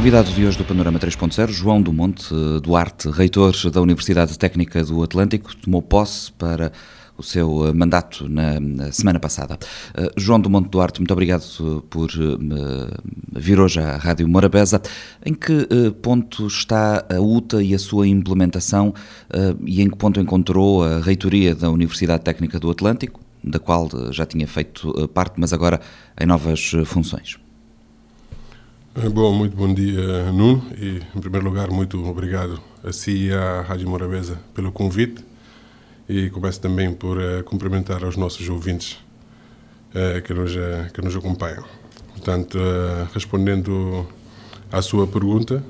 Convidado de hoje do Panorama 3.0, João do Monte Duarte, reitor da Universidade Técnica do Atlântico, tomou posse para o seu eh, mandato na, na semana passada. Uh, João do Monte Duarte, muito obrigado por vir hoje à Rádio Morabeza. Em que ponto está a UTA e a sua implementação e em que ponto encontrou a reitoria da Universidade Técnica do Atlântico, da qual já tinha feito parte, mas agora em novas funções? Bom, muito bom dia, Nuno. E, em primeiro lugar, muito obrigado a si e à Rádio Morabeza pelo convite. E começo também por uh, cumprimentar os nossos ouvintes uh, que, nos, uh, que nos acompanham. Portanto, respondendo à sua pergunta,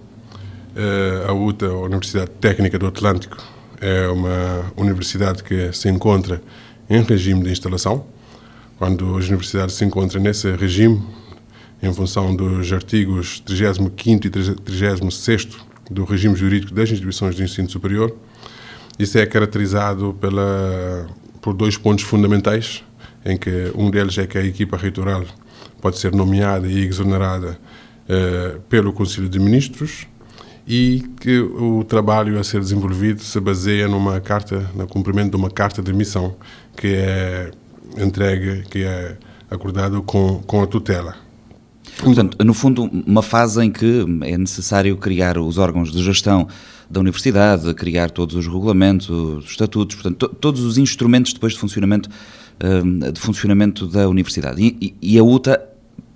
a UTA, a Universidade Técnica do Atlântico, é uma universidade que se encontra em regime de instalação. Quando as universidades se encontram nesse regime, em função dos artigos 35 e 36 do regime jurídico das instituições de ensino superior. Isso é caracterizado pela, por dois pontos fundamentais, em que um deles é que a equipa reitoral pode ser nomeada e exonerada eh, pelo Conselho de Ministros e que o trabalho a ser desenvolvido se baseia numa carta, no cumprimento de uma carta de missão que é entregue, que é acordado com, com a tutela. Portanto, no fundo, uma fase em que é necessário criar os órgãos de gestão da universidade, criar todos os regulamentos, os estatutos, portanto, to, todos os instrumentos depois de funcionamento, hum, de funcionamento da universidade. E, e, a UTA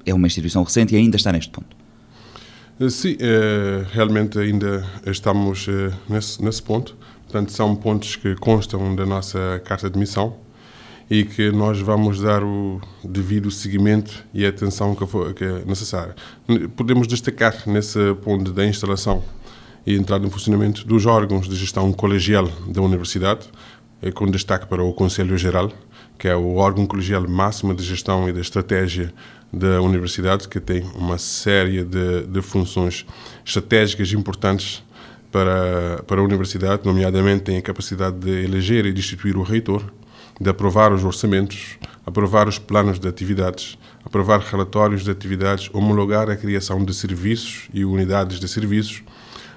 é uma instituição recente e ainda está neste ponto. Eh, sim, é, realmente ainda estamos é, nesse, nesse ponto. Portanto, são pontos que constam da nossa carta de missão e que nós vamos dar o devido seguimento e atenção que, for, que é necessária. Podemos destacar nesse ponto da instalação e entrada em funcionamento dos órgãos de gestão colegial da universidade, eh, com destaque para o Conselho Geral, que é o órgão colegial máximo de gestão e de estratégia da universidade, que tem uma série de, de funções estratégicas importantes para, para a universidade, nomeadamente tem a capacidade de eleger e destituir o reitor, de aprovar os orçamentos, aprovar os planos de atividades, aprovar relatórios de atividades, homologar a criação de serviços e unidades de serviços,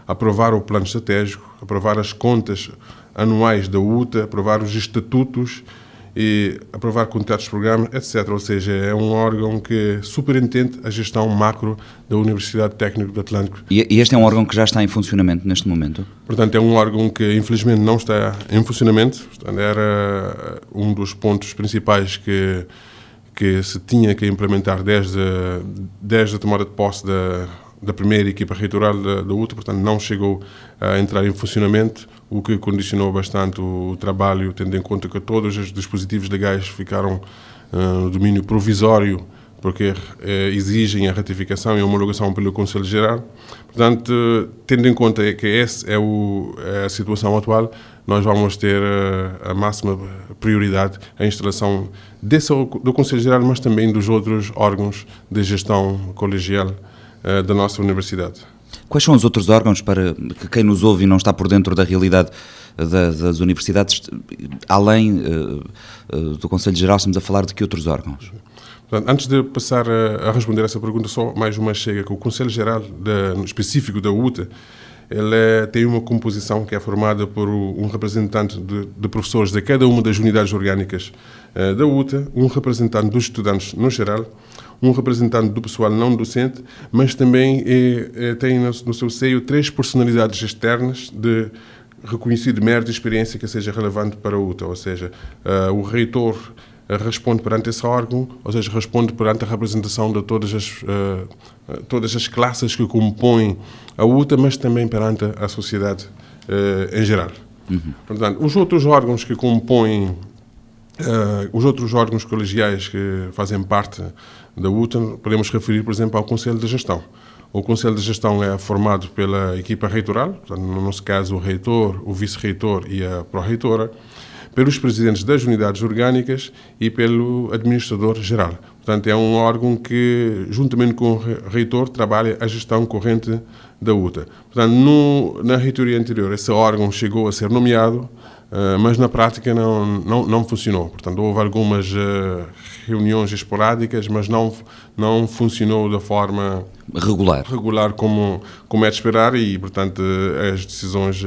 aprovar o plano estratégico, aprovar as contas anuais da UTA, aprovar os estatutos e aprovar contratos de programa, etc. Ou seja, é um órgão que superintende a gestão macro da Universidade Técnica do Atlântico. E este é um órgão que já está em funcionamento neste momento? Portanto, é um órgão que infelizmente não está em funcionamento. Portanto, era um dos pontos principais que que se tinha que implementar desde, desde a tomada de posse da, da primeira equipa reitoral da, da UTA, portanto não chegou a entrar em funcionamento o que condicionou bastante o trabalho, tendo em conta que todos os dispositivos legais ficaram uh, no domínio provisório, porque uh, exigem a ratificação e a homologação pelo Conselho Geral. Portanto, uh, tendo em conta que essa é, o, é, a situação atual, nós vamos ter a máxima prioridade a instalação desse, do Conselho Geral, mas também dos outros órgãos de gestão colegial da nossa universidade. Quais são os outros órgãos para que quem nos ouve e não está por dentro da realidade da, das universidades, além uh, uh, do Conselho Geral, estamos a falar de que outros órgãos? Portanto, antes de passar a, responder essa pergunta, só mais uma chega que o Conselho Geral de, específico da UTA ele é, tem uma composição que é formada por um representante de, de professores de cada uma das unidades orgânicas uh, da UTA, um representante dos estudantes no geral, um representante do pessoal não docente, mas também é, é, tem no, no, seu seio três personalidades externas de reconhecido mérito e experiência que seja relevante para a UTA, ou seja, uh, o reitor responde perante esse órgão, ou seja, responde perante a representação de todas as, uh, todas as classes que compõem a UTA, mas também perante a sociedade uh, em geral. Uhum. Portanto, os outros órgãos que compõem, uh, os outros órgãos colegiais que fazem parte da UTA, podemos referir, por exemplo, ao Conselho de Gestão. O Conselho de Gestão é formado pela equipa reitoral, portanto, no nosso caso, o reitor, o vice-reitor e a pró-reitora pelos presidentes das unidades orgânicas e pelo administrador-geral. Portanto, é um órgão que, juntamente com o reitor, trabalha a gestão corrente da UTA. Portanto, no, na reitoria anterior, esse órgão chegou a ser nomeado, uh, mas na prática não, não, não funcionou. Portanto, houve algumas uh, reuniões esporádicas, mas não, não funcionou da forma regular. Regular como, como é de esperar e, portanto, as decisões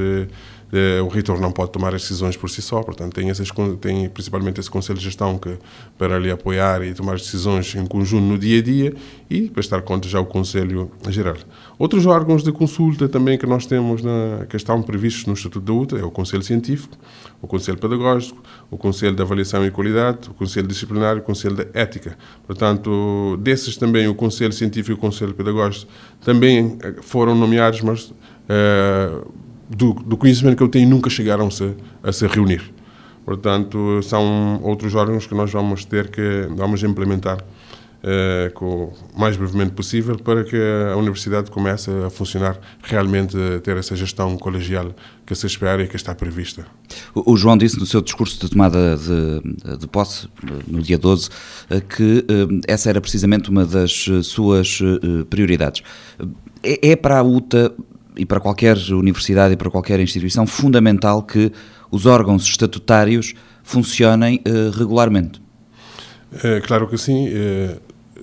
o reitor não pode tomar as decisões por si só, portanto tem, essas, tem principalmente esse conselho de gestão que, para lhe apoiar e tomar as decisões em conjunto no dia a dia e para estar conta já o conselho geral. Outros órgãos de consulta também que nós temos na, que estão previstos no Estatuto da UTA é o Conselho Científico, o Conselho Pedagógico, o Conselho de Avaliação e Qualidade, o Conselho Disciplinar e o Conselho de Ética. Portanto, desses também o Conselho Científico e o Conselho Pedagógico também eh, foram nomeados, mas uh, do, do, conhecimento que eu tenho, nunca chegaram-se a se reunir. Portanto, são outros órgãos que nós vamos ter que vamos implementar eh, com, o mais brevemente possível para que a universidade comece a funcionar realmente, a ter essa gestão colegial que se espera e que está prevista. O, o João disse no seu discurso de tomada de, de posse, no dia 12, eh, que eh, essa era precisamente uma das suas prioridades. É, é para a UTA e para qualquer universidade e para qualquer instituição, fundamental que os órgãos estatutários funcionem uh, regularmente. É, claro que sim. É,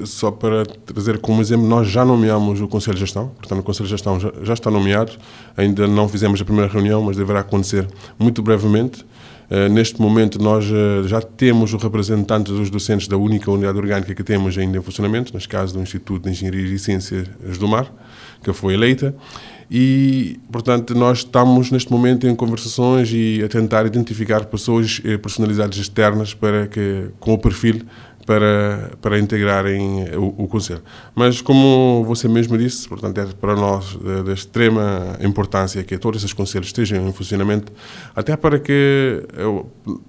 só para trazer como exemplo, nós já nomeamos o Conselho de Gestão, portanto, o Conselho de Gestão já, já está nomeado, ainda não fizemos a primeira reunião, mas deverá acontecer muito brevemente. Uh, neste momento, nós uh, já temos o representante dos docentes da única unidade orgânica que temos ainda em funcionamento, neste caso do Instituto de Engenharia e Ciências do Mar, que foi eleita e, portanto, nós estamos neste momento em conversações e a tentar identificar pessoas, eh, personalidades externas para que, com o perfil para, para integrarem o, o Conselho. Mas, como você mesmo disse, portanto, é para nós de, de, extrema importância que todos esses conselhos estejam em funcionamento, até para que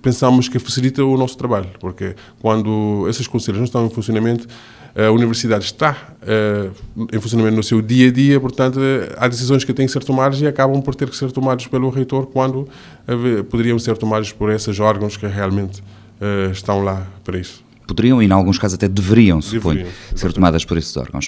pensamos que facilita o nosso trabalho, porque quando esses conselhos não estão em funcionamento, a universidade está uh, em funcionamento no seu dia a dia, portanto, há decisões que têm que ser tomadas e acabam por ter que ser tomadas pelo reitor quando uh, poderiam ser tomadas por esses órgãos que realmente uh, estão lá para isso poderiam e, em alguns casos, até deveriam, suponho, ser tomadas por esses órgãos.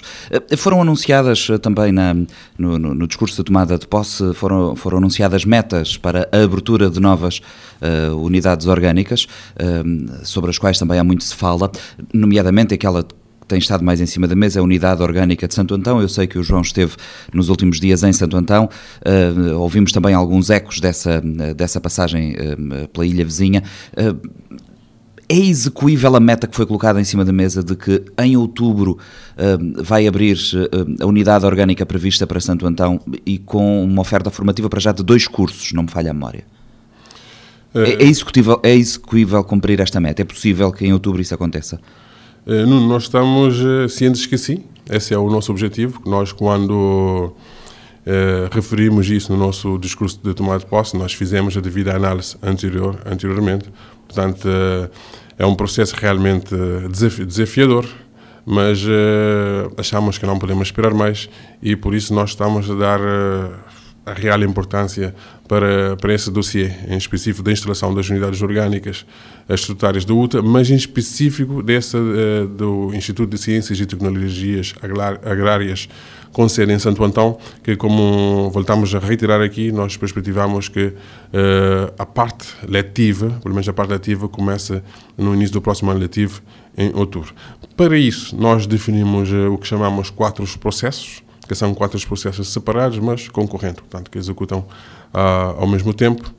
Foram anunciadas também na, no, no, discurso de tomada de posse, foram, foram anunciadas metas para a abertura de novas uh, unidades orgânicas, uh, sobre as quais também há muito se fala, nomeadamente aquela tem estado mais em cima da mesa é a Unidade Orgânica de Santo Antão. Eu sei que o João esteve nos últimos dias em Santo Antão. Uh, ouvimos também alguns ecos dessa, dessa passagem uh, pela ilha vizinha. Uh, é execuível a meta que foi colocada em cima da mesa de que em outubro vai abrir a unidade orgânica prevista para Santo Antão e com uma oferta formativa para já de dois cursos, não me falha a memória? É, é, executível, é execuível cumprir esta meta? É possível que em outubro isso aconteça? Uh, Nuno, nós estamos cientes que sim, esse é o nosso objetivo. Nós, quando referimos isso no nosso discurso de tomada de posse, nós fizemos a devida análise anterior, anteriormente. Portanto, é um processo realmente desafiador, mas achamos que não podemos esperar mais e por isso nós estamos a dar a real importância para, para esse dossiê, em específico da instalação das unidades orgânicas estatutárias da UTA, mas em específico dessa uh, do Instituto de Ciências e Tecnologias Agrárias com sede em Santo Antão, que como voltamos a reiterar aqui, nós perspectivamos que uh, a parte letiva, pelo menos a parte letiva, começa no início do próximo ano letivo, em outubro. Para isso, nós definimos uh, o que chamamos quatro processos, que são quatro processos separados, mas concorrentes, portanto, que executam uh, ao mesmo tempo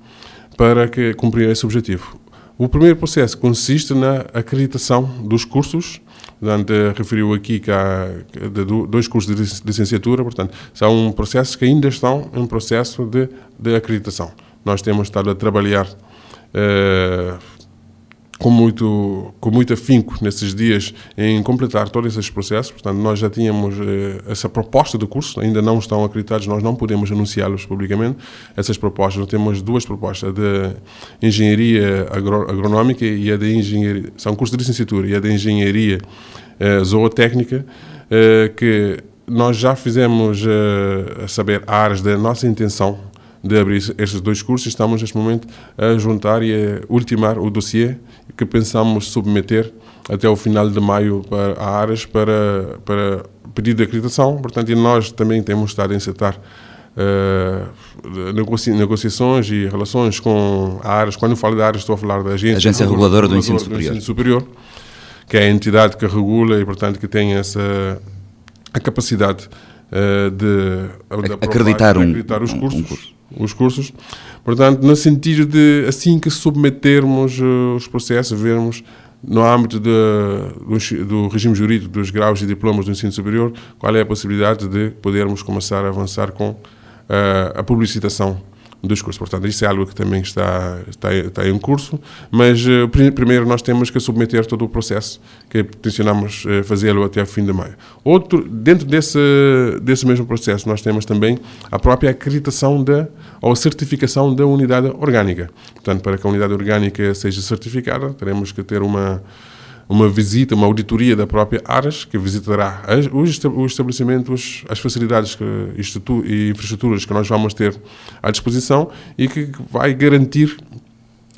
para que cumprir esse objetivo. O primeiro processo consiste na acreditação dos cursos, portanto, referiu aqui que há dois cursos de licenciatura, portanto, são processos que ainda estão em processo de, de acreditação. Nós temos estado a trabalhar uh, com muito, com muito afinco nesses dias em completar todos esses processos. Portanto, nós já tínhamos eh, essa proposta de curso, ainda não estão acreditados, nós não podemos anunciá-los publicamente. Essas propostas, nós temos duas propostas, de engenharia agro, agronómica e a de engenharia, são cursos de licenciatura, e a de engenharia eh, zootécnica, eh, que nós já fizemos eh, saber áreas da nossa intenção de abrir estes dois cursos, estamos neste momento a juntar e a ultimar o dossiê que pensamos submeter até o final de maio para a Aras para, para pedido de acreditação. Portanto, e nós também temos estado a encetar uh, negocia negociações e relações com a Aras. Quando eu falo da Aras, estou a falar da Agência, Agência Reguladora, do, Ensino, do Ensino Superior, que é a entidade que regula e, portanto, que tem essa a capacidade de, de acreditar, um, acreditar os cursos. Um curso. Os cursos. Portanto, no sentido de, assim que submetermos uh, os processos, vermos no âmbito de, do, do, regime jurídico dos graus e diplomas do ensino superior, qual é a possibilidade de podermos começar a avançar com uh, a publicitação dos cursos. Portanto, isso é algo que também está, está, está em curso, mas uh, primeiro nós temos que submeter todo o processo que tencionamos uh, fazê-lo até o fim de maio. Outro, dentro desse, desse mesmo processo, nós temos também a própria acreditação da, ou certificação da unidade orgânica. Portanto, para que a unidade orgânica seja certificada, teremos que ter uma uma visita, uma auditoria da própria ARAS, que visitará os estabelecimentos, as facilidades e infraestruturas que nós vamos ter à disposição e que vai garantir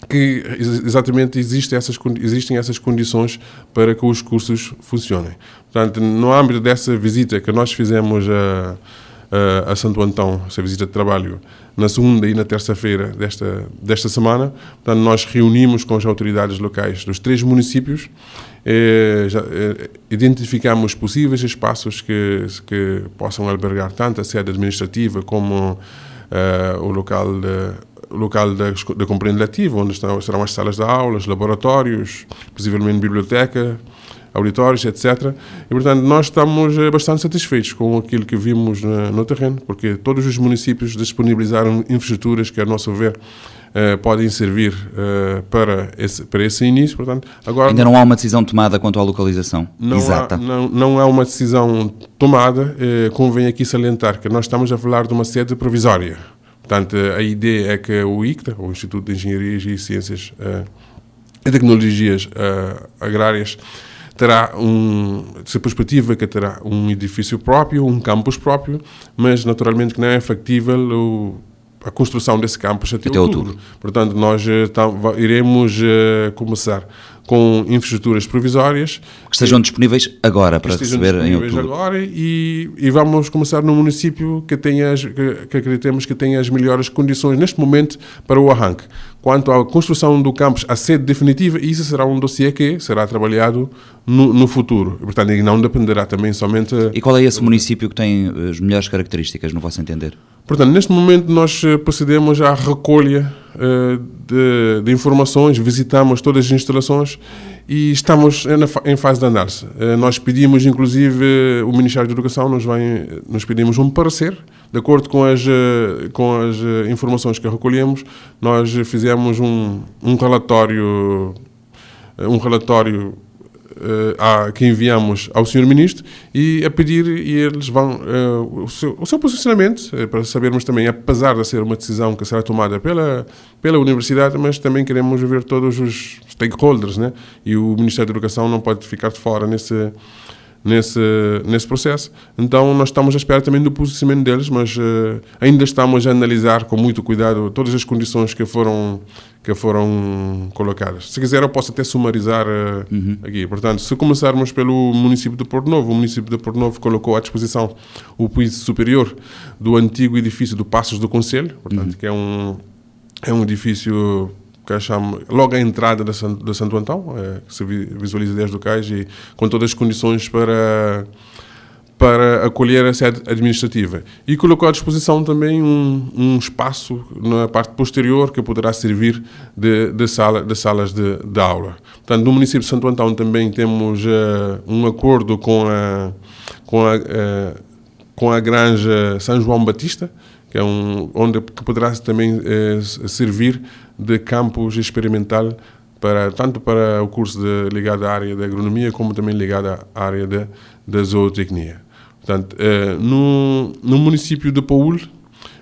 que exatamente existem essas, existem essas condições para que os cursos funcionem. Portanto, no âmbito dessa visita que nós fizemos a uh, a Santo Antão, essa visita de trabalho, na segunda e na terça-feira desta, desta semana. Portanto, nós reunimos com as autoridades locais dos três municípios, eh, já, eh, identificamos possíveis espaços que, que possam albergar tanto a sede administrativa como uh, o local de, local da, da compreensão letiva, onde estão, serão as salas de aulas, laboratórios, possivelmente biblioteca, auditórios, etc. E, portanto, nós estamos eh, bastante satisfeitos com aquilo que vimos no terreno, porque todos os municípios disponibilizaram infraestruturas que, a nosso ver, Uh, podem servir uh, para, esse, para esse início. Portanto, agora, Ainda não há uma decisão tomada quanto à localização não exata? Há, não, não há uma decisão tomada. Uh, convém aqui salientar que nós estamos a falar de uma sede provisória. Portanto, a ideia é que o ICTA, o Instituto de Engenharia e Ciências e Tecnologias Agrárias, terá um, se perspectiva que terá um edifício próprio, um campus próprio, mas naturalmente que não é factível o, a construção desse campus até, até outubro. outubro. Portanto, nós tá, iremos uh, começar com infraestruturas provisórias. Que estejam disponíveis agora para receber em outubro. agora e, e vamos começar num município que, tenha, que, que acreditemos que tenha as melhores condições neste momento para o arranque. Quanto à construção do campus, a sede definitiva, isso será um dossiê que será trabalhado no, no futuro. Portanto, não dependerá também somente... E qual é esse município que tem as melhores características, no vosso entender? Portanto, neste momento nós eh, procedemos à recolha uh, de, de, informações, visitamos todas as instalações e estamos em fase de análise. Uh, nós pedimos, inclusive, o Ministério da Educação nos, vem, nos pedimos um parecer, de acordo com as, com as informações que recolhemos, nós fizemos um, um relatório um relatório uh, a, que enviamos ao Sr. Ministro e a pedir, e eles vão, uh, o, seu, o seu posicionamento, uh, para sabermos também, apesar de ser uma decisão que será tomada pela, pela Universidade, mas também queremos ver todos os stakeholders, né? e o Ministério da Educação não pode ficar de fora nesse nesse, nesse processo. Então, nós estamos à espera também do posicionamento deles, mas uh, ainda estamos a analisar com muito cuidado todas as condições que foram, que foram colocadas. Se quiser, eu posso até sumarizar uh, uhum. aqui. Portanto, se começarmos pelo município de Porto Novo, o município de Porto Novo colocou à disposição o piso superior do antigo edifício do Passos do Conselho, portanto, uhum. que é um, é um edifício que achamos logo à entrada da Santo, da Santo Antão, é, que se visualiza desde o cais e com todas as condições para para acolher a sede administrativa. E colocou à disposição também um, um espaço na parte posterior que poderá servir de, de, sala, de salas de, de, aula. Portanto, no município de Santo Antão também temos uh, um acordo com a, com a, uh, com a Granja São João Batista, que é um, onde que poderá também uh, servir de campus experimental para, tanto para o curso de, ligado à área da agronomia como também ligado à área da, da zootecnia. Portanto, eh, no, no município de Paul,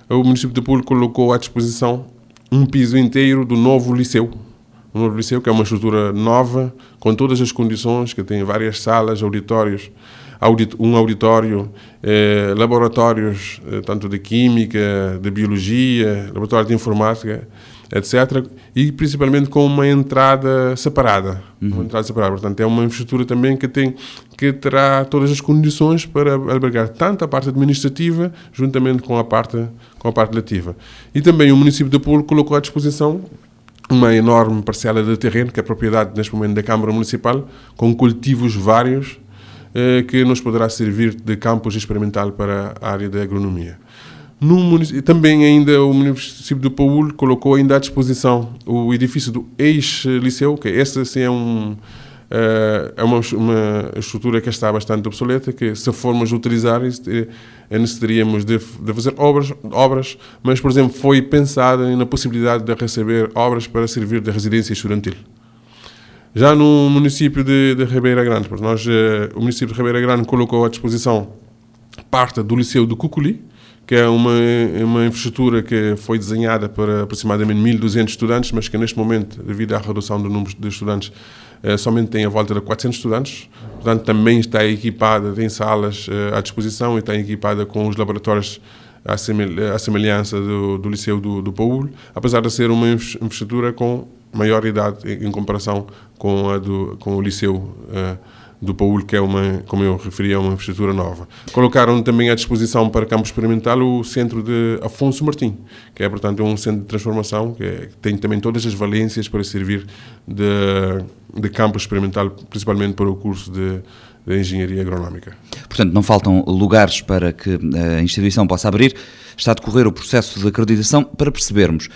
o município de Paul colocou à disposição um piso inteiro do novo liceu. O novo liceu, que é uma estrutura nova, com todas as condições, que tem várias salas, auditórios, audit, um auditório, eh, laboratórios, eh, tanto de química, de biologia, laboratório de informática, etc. E principalmente com uma entrada separada. Uhum. Uma entrada separada. Portanto, é uma infraestrutura também que, tem, que terá todas as condições para albergar tanto a parte administrativa, juntamente com a parte, com a parte letiva. E também o município de Polo colocou à disposição uma enorme parcela de terreno, que é propriedade neste momento da Câmara Municipal, com cultivos vários que nos poderá servir de campus experimental para a área da agronomia. No também ainda o município do Paúl colocou ainda à disposição o edifício do ex-liceu, que esse assim, é um eh, é uma, uma estrutura que está bastante obsoleta, que se formos utilizar, eh, necessitaríamos de, de fazer obras, obras, mas, por exemplo, foi pensada na possibilidade de receber obras para servir de residência estudantil. Já no município de, de Ribeira Grande, nós, eh, o município de Ribeira Grande colocou à disposição parte do Liceu do Cuculi, que é uma, uma infraestrutura que foi desenhada para aproximadamente 1.200 estudantes, mas que neste momento, devido à redução do número de estudantes, eh, somente tem a volta de 400 estudantes. Portanto, também está equipada, tem salas eh, à disposição e está equipada com os laboratórios à semelhança do, do Liceu do, do Paúl, apesar de ser uma infraestrutura com maior idade em comparação com, a do, com o Liceu uh, do Paúl, que é uma, como eu referi, é uma infraestrutura nova. Colocaram também à disposição para campo experimental o centro de Afonso Martim, que é, portanto, um centro de transformação que, é, que tem também todas as valências para servir de, de campo experimental, principalmente para o curso de, Engenharia Agronómica. Portanto, não faltam lugares para que a instituição possa abrir. Está a decorrer o processo de acreditação para percebermos.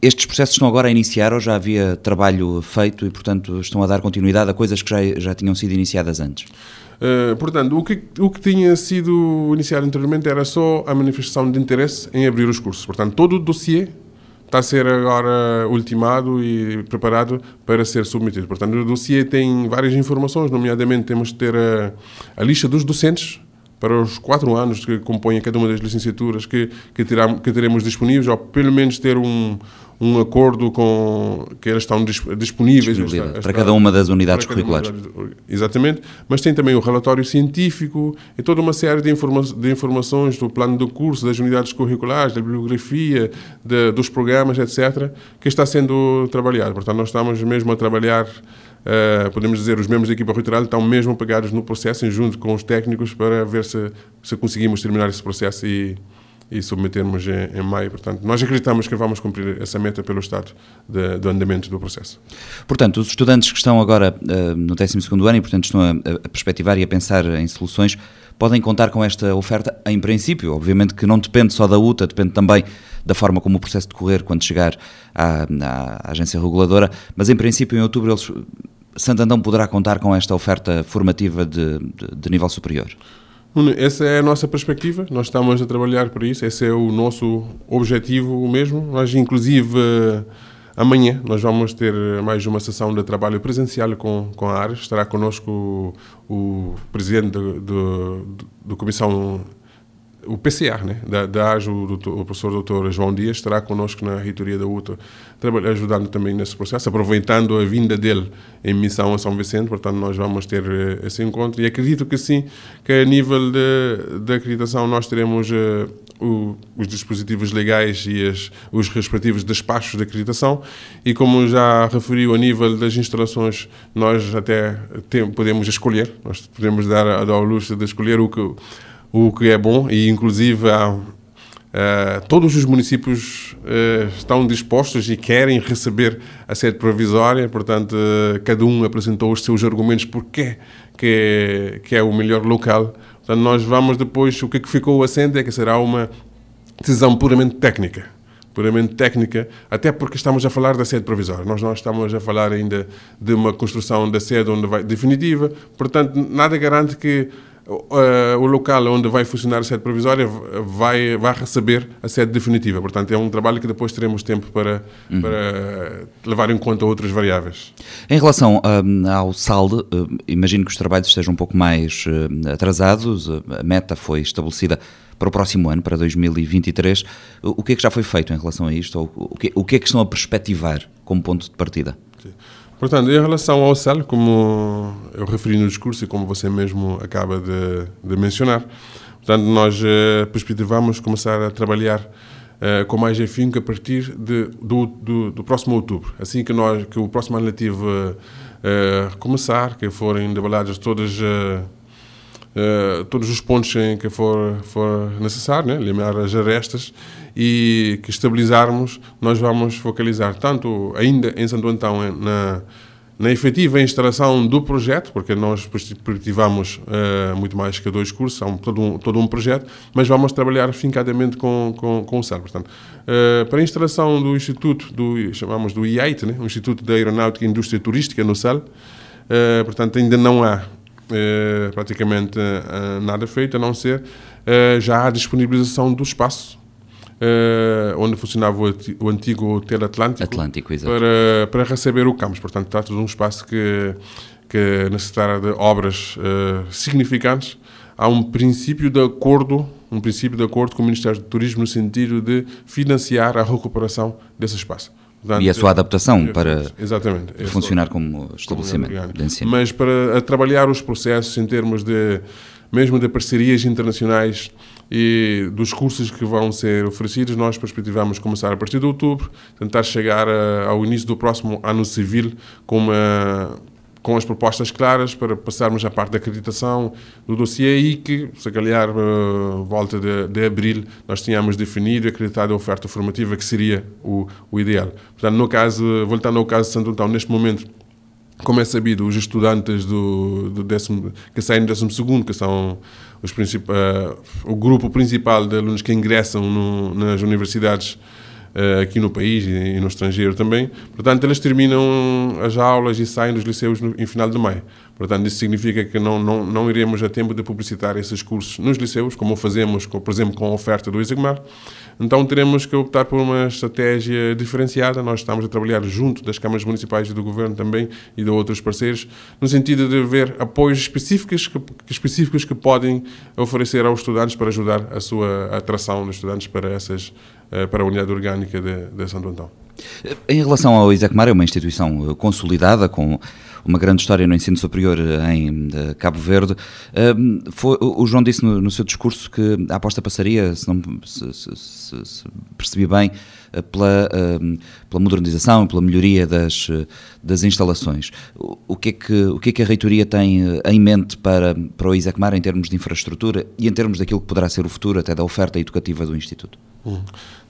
Estes processos estão agora a iniciar ou já havia trabalho feito e, portanto, estão a dar continuidade a coisas que já, já tinham sido iniciadas antes? Uh, portanto, o que, o que tinha sido iniciado anteriormente era só a manifestação de interesse em abrir os cursos. Portanto, todo o dossiê está a ser agora ultimado e preparado para ser submetido. Portanto, o dossiê tem várias informações, nomeadamente temos de ter a, a lista dos docentes para os quatro anos que compõem cada uma das licenciaturas que, que, terá, que teremos disponíveis, ou pelo menos ter um, um acordo com que elas estão disponíveis para cada uma das unidades curriculares. exatamente, mas tem também o relatório científico e toda uma série de, informa de informações do plano do curso, das unidades curriculares, da bibliografia, de, dos programas, etc., que está sendo trabalhado. Portanto, nós estamos mesmo a trabalhar Uh, podemos dizer, os membros da equipa territorial estão mesmo pegados no processo, em junto com os técnicos, para ver se, se conseguimos terminar esse processo e, e submetermos em, em, maio. Portanto, nós acreditamos que vamos cumprir essa meta pelo Estado de, do andamento do processo. Portanto, os estudantes que estão agora uh, no 12 ano e, portanto, estão a, a perspectivar e a pensar em soluções, podem contar com esta oferta em princípio. Obviamente que não depende só da UTA, depende também da forma como o processo decorrer quando chegar à, à, agência reguladora, mas em princípio em outubro eles, Santandão poderá contar com esta oferta formativa de, de, de nível superior? Essa é a nossa perspectiva, nós estamos a trabalhar por isso, esse é o nosso objetivo mesmo. Nós, inclusive, amanhã nós vamos ter mais uma sessão de trabalho presencial com, com a ARES. Estará connosco o, o presidente da Comissão o PCR, né, da, da o, doutor, o professor doutor João Dias, estará connosco na reitoria da UTA, ajudando também nesse processo, aproveitando a vinda dele em missão a São Vicente, portanto nós vamos ter uh, esse encontro. E acredito que sim, que a nível de, de acreditação nós teremos uh, o, os dispositivos legais e as, os respectivos despachos de acreditação e como já referiu a nível das instalações nós até tem, podemos escolher, nós podemos dar, dar ao luxo de escolher o que o que é bom e inclusive há, uh, todos os municípios uh, estão dispostos e querem receber a sede provisória, portanto uh, cada um apresentou os seus argumentos porque que que é o melhor local. Portanto nós vamos depois, o que, é que ficou assente é que será uma decisão puramente técnica puramente técnica, até porque estamos a falar da sede provisória. Nós não estamos a falar ainda de uma construção da sede onde vai definitiva, portanto, nada garante que o local onde vai funcionar a sede provisória vai, vai receber a sede definitiva. Portanto, é um trabalho que depois teremos tempo para, uhum. para levar em conta outras variáveis. Em relação um, ao SALDE, uh, imagino que os trabalhos estejam um pouco mais atrasados. A meta foi estabelecida para o próximo ano, para 2023. O que é que já foi feito em relação a isto? O que, o que é que estão a perspectivar como ponto de partida? Sim. Portanto, em relação ao CEL, como eu referi no discurso e como você mesmo acaba de, de mencionar, portanto, nós uh, perspectivamos começar a trabalhar uh, com mais afinco a partir de, do, do, do, próximo outubro. Assim que, nós, que o próximo ano letivo uh, começar, que forem debaladas todas Uh, todos os pontos em que for, for necessário, né? as arestas e que estabilizarmos, nós vamos focalizar tanto ainda em Santo Antão, na, na efetiva instalação do projeto, porque nós perspectivamos uh, muito mais que dois cursos, é um, todo, um, todo um projeto, mas vamos trabalhar fincadamente com, com, com o CEL. Portanto, uh, para a instalação do Instituto, do, chamamos do IAIT, né? o Instituto de Aeronáutica e Indústria Turística no CEL, uh, portanto, ainda não há praticamente nada feito, a não ser já a disponibilização do espaço uh, onde funcionava o, o antigo Hotel Atlântico, Atlântico para, para receber o campus. Portanto, trata de um espaço que, que necessitará de obras uh, significantes. Há um princípio de acordo, um princípio de acordo com o Ministério do Turismo no sentido de financiar a recuperação desse espaço. Portanto, e a sua adaptação é, para exatamente, funcionar como estabelecimento de ensino. Mas para trabalhar os processos em termos de, mesmo de parcerias internacionais, e dos cursos que vão ser oferecidos, nós perspectivamos começar a partir de outubro, tentar chegar a, ao início do próximo ano civil com, uma, com as propostas claras para passarmos a parte da acreditação do dossiê e que, se calhar, uh, volta de, de abril, nós tínhamos definido e acreditado a oferta formativa que seria o, o ideal. Portanto, no caso, voltando ao caso de Santo Antão, neste momento, como é sabido, os estudantes do, do décimo, que saem do décimo segundo, que são os uh, o grupo principal de alunos que ingressam no, nas universidades aqui no país e, no estrangeiro também. Portanto, eles terminam as aulas e saem dos liceus no, em final de maio. Portanto, isso significa que não, não, não iremos a tempo de publicitar esses cursos nos liceus, como fazemos, por exemplo, com a oferta do ISEGMAR. Então, teremos que optar por uma estratégia diferenciada. Nós estamos a trabalhar junto das câmaras municipais e do governo também e de outros parceiros, no sentido de ver apoios específicos que, específicos que podem oferecer aos estudantes para ajudar a sua atração dos estudantes para, essas, eh, para a unidade orgânica de, de Santo Antão. Em relação ao ISECMAR, é uma instituição consolidada, com uma grande história no ensino superior em Cabo Verde. Foi, o João disse no, no, seu discurso que a aposta passaria, se, não, se, se, se percebi bem, eh, pela, pela modernização, pela melhoria das, das instalações. O que, é que, o que é que a reitoria tem eh, em mente para, para o ISECMAR em termos de infraestrutura e em termos daquilo que poderá ser o futuro até da oferta educativa do Instituto?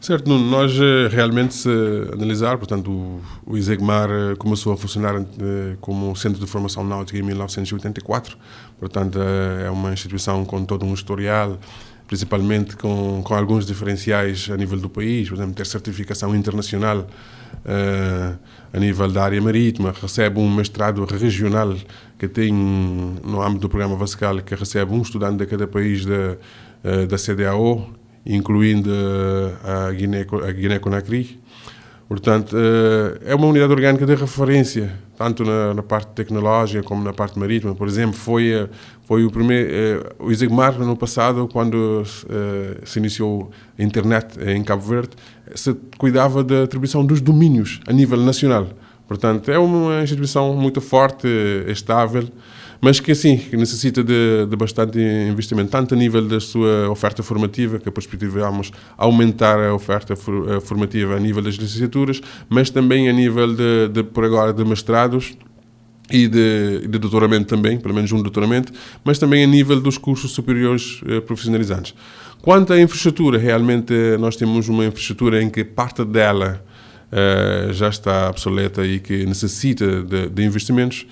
Certo, nós eh, realmente se analisar, portanto, o, ISEGMAR eh, começou a funcionar eh, como centro de formação náutica em 1984, portanto é uma instituição com todo um historial, principalmente com, com alguns diferenciais a nível do país, por exemplo, ter certificação internacional a nível da área marítima, recebe um mestrado regional que tem, no âmbito do programa Vascal, que recebe um estudante de cada país da, da CDAO, incluindo a Guiné-Conakry. Portanto, eh, é uma unidade orgânica de referência, tanto na, na, parte tecnológica como na parte marítima. Por exemplo, foi, eh, foi o primeiro, eh, o ISEGMAR, no passado, quando se iniciou a internet em Cabo Verde, se cuidava da atribuição dos domínios a nível nacional. Portanto, é uma instituição muito forte, estável, mas que assim que necessita de, de, bastante investimento, tanto a nível da sua oferta formativa, que perspectivamos aumentar a oferta for, formativa a nível das licenciaturas, mas também a nível de, de por agora, de mestrados e de, de, doutoramento também, pelo menos um doutoramento, mas também a nível dos cursos superiores eh, profissionalizantes. Quanto à infraestrutura, realmente nós temos uma infraestrutura em que parte dela Uh, já está obsoleta e que necessita de, de investimentos,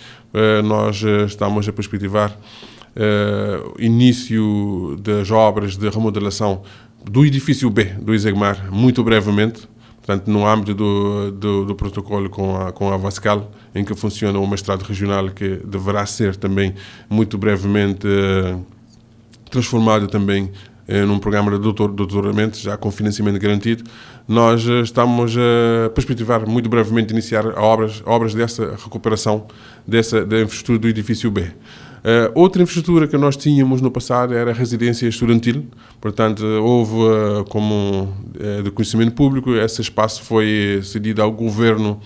nós uh, estamos a perspectivar início das obras de remodelação do edifício B do Isegmar muito brevemente, portanto, no âmbito do, do, do, protocolo com a, com a Vascal, em que funciona o mestrado regional, que deverá ser também muito brevemente transformado também num programa de doutor, doutoramento, já com financiamento garantido, nós eh, estamos a perspectivar muito brevemente iniciar obras, obras dessa recuperação dessa, da infraestrutura do edifício B. Uh, outra infraestrutura que nós tínhamos no passado era a residência estudantil, portanto, houve, uh, como uh, de conhecimento público, esse espaço foi cedido ao governo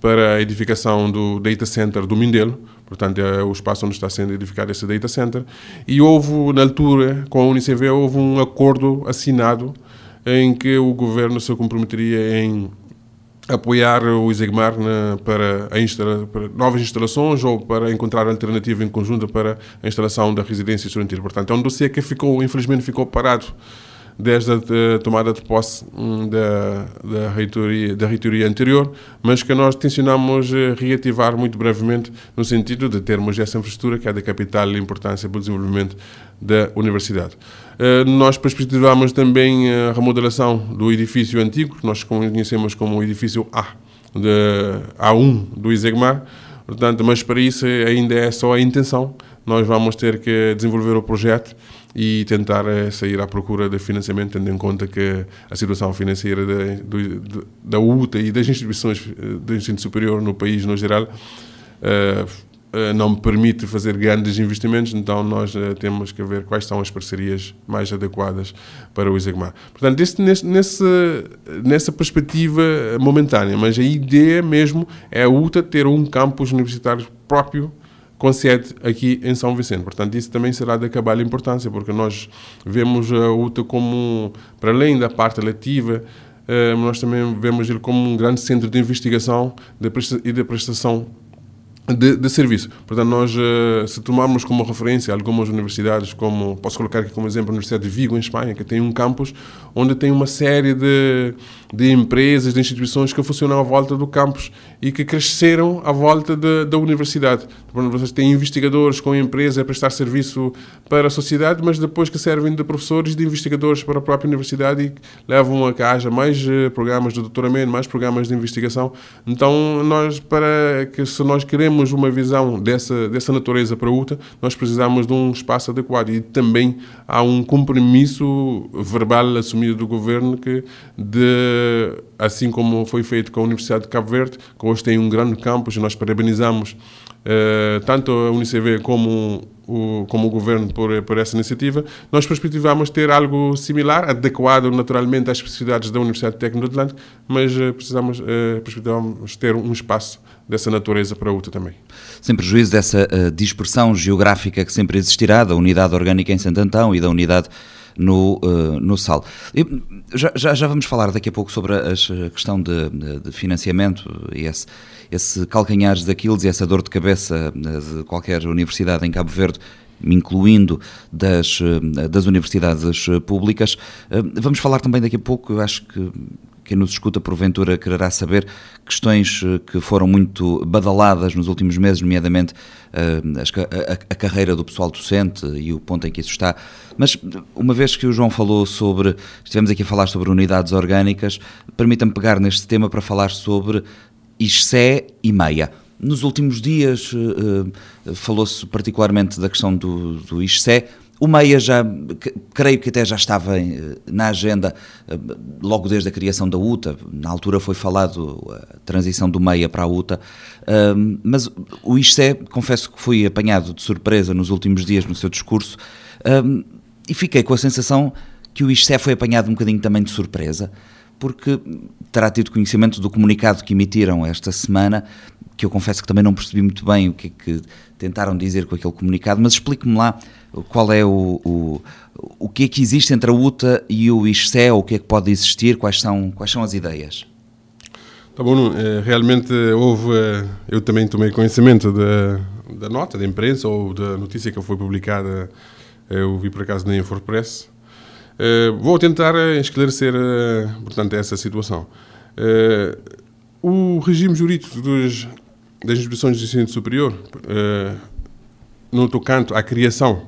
para a edificação do data center do Mindelo, portanto, é o espaço onde está sendo edificado esse data center, e houve, na altura, com a Unicv, houve um acordo assinado em que o governo se comprometeria em apoiar o ISEGMAR na, para, instala, para, novas instalações ou para encontrar alternativa em conjunto para a instalação da residência estudantil. Portanto, é um dossiê que ficou, infelizmente, ficou parado desde a tomada de posse hum, da, da, reitoria, da reitoria anterior, mas que nós tencionamos eh, reativar muito brevemente no sentido de termos essa infraestrutura que é da capital importância para o desenvolvimento da universidade. Uh, nós perspectivamos também a remodelação do edifício antigo, que nós conhecemos como o edifício A, de A1 do ISEGMAR, Portanto, mas para isso ainda é só a intenção. Nós vamos ter que desenvolver o projeto e tentar eh, sair à procura de financiamento, tendo em conta que a situação financeira da, da UTA e das instituições eh, do ensino superior no país no geral uh, não permite fazer grandes investimentos, então nós temos que ver quais são as parcerias mais adequadas para o ISEGMAR. Portanto, nesse, nessa perspectiva momentânea, mas a ideia mesmo é a UTA ter um campus universitário próprio com sede aqui em São Vicente. Portanto, isso também será de acabar importância, porque nós vemos a UTA como, para além da parte letiva, eh, nós também vemos ele como um grande centro de investigação e de prestação de, de, serviço. Portanto, nós, eh, se tomarmos como referência algumas universidades, como posso colocar aqui como exemplo a Universidade de Vigo, em Espanha, que tem um campus onde tem uma série de, de empresas, de instituições que funcionam à volta do campus e que cresceram à volta de, da universidade. Vocês têm investigadores com empresas a prestar serviço para a sociedade, mas depois que servem de professores e de investigadores para a própria universidade e levam a que haja mais eh, programas de doutoramento, mais programas de investigação. Então, nós, para que se nós queremos uma visão dessa, dessa natureza para a UTA, nós precisamos de um espaço adequado e também há um compromisso verbal assumido do governo que de assim como foi feito com a Universidade de Cabo Verde, que hoje tem um grande campus, nós parabenizamos eh, tanto a UNICV como o, como o governo por, por essa iniciativa, nós perspectivamos ter algo similar, adequado naturalmente às especificidades da Universidade Técnica do Atlântico, mas uh, precisamos, perspectivamos ter um espaço dessa natureza para UTA também. Sem prejuízo dessa dispersão geográfica que sempre existirá, da unidade orgânica em Santo Antão e da unidade no, uh, no SAL. Já, já, já, vamos falar daqui a pouco sobre a, questão de, de, financiamento e esse, esse calcanhares daqueles e essa dor de cabeça eh, de qualquer universidade em Cabo Verde incluindo das, eh, das universidades públicas. Vamos falar também daqui a pouco, eu acho que quem nos escuta porventura quererá saber questões eh, que foram muito badaladas nos últimos meses, nomeadamente eh, a, carreira do pessoal docente e o ponto em que isso está. Mas uma vez que o João falou sobre, estivemos aqui a falar sobre unidades orgânicas, permita-me pegar neste tema para falar sobre ISCE e MEIA. Nos últimos dias uh, falou-se particularmente da questão do, do o Meia já, creio que até já estava na agenda eh, logo desde a criação da UTA, na altura foi falado a transição do Meia para a UTA, ehm, mas o ISCE, confesso que fui apanhado de surpresa nos últimos dias no seu discurso ehm, e fiquei com a sensação que o ISCE foi apanhado um bocadinho também de surpresa, porque terá tido conhecimento do comunicado que emitiram esta semana, que eu confesso que também não percebi muito bem o que é que tentaram dizer com aquele comunicado, mas explique-me lá qual é o, o, o que é que existe entre a UTA e o ISCE, o que é que pode existir, quais são, quais são as ideias? Tá bom, eh, realmente houve, eh, eu também tomei conhecimento da, da nota da imprensa ou da notícia que foi publicada, eh, eu vi por acaso na Infopress. Vou tentar esclarecer, portanto, essa situação. O regime jurídico dos, das instituições de ensino superior, no tocante à criação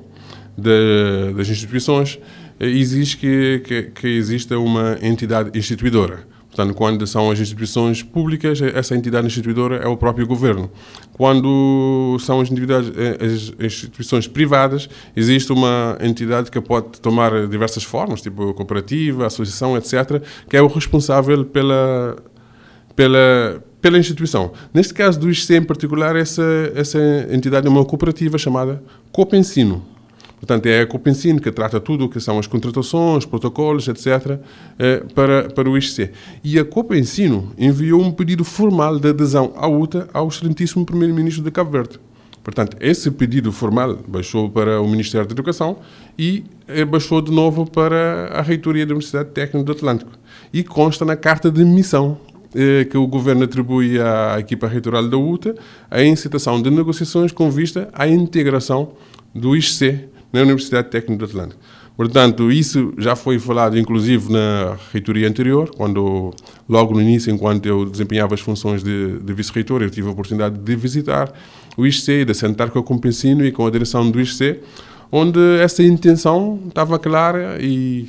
de, das instituições, eh, exige que, que, que exista uma entidade instituidora. Portanto, quando são as instituições públicas, essa entidade instituidora é o próprio governo. Quando são as, eh, as instituições privadas, existe uma entidade que pode tomar diversas formas, tipo cooperativa, associação, etc., que é o responsável pela, pela, pela instituição. Neste caso do ICC em particular, essa, essa entidade é uma cooperativa chamada Copensino. Portanto, é a Copensino que trata tudo o que são as contratações, protocolos, etc., eh, para, para o ISC. E a Copensino enviou um pedido formal de adesão à UTA ao excelentíssimo Primeiro-Ministro de Cabo Verde. Portanto, esse pedido formal baixou para o Ministério da Educação e eh, baixou de novo para a Reitoria da Universidade Técnica do Atlântico. E consta na carta de missão que o Governo atribui à equipa reitoral da UTA a incitação de negociações com vista à integração do ISC na Universidade Técnica do Atlântico. Portanto, isso já foi falado, inclusive, na reitoria anterior, quando, logo no início, enquanto eu desempenhava as funções de, de vice-reitor, eu tive a oportunidade de visitar o ICC, de sentar com a Compensino e com a direção do ICC, onde essa intenção estava clara e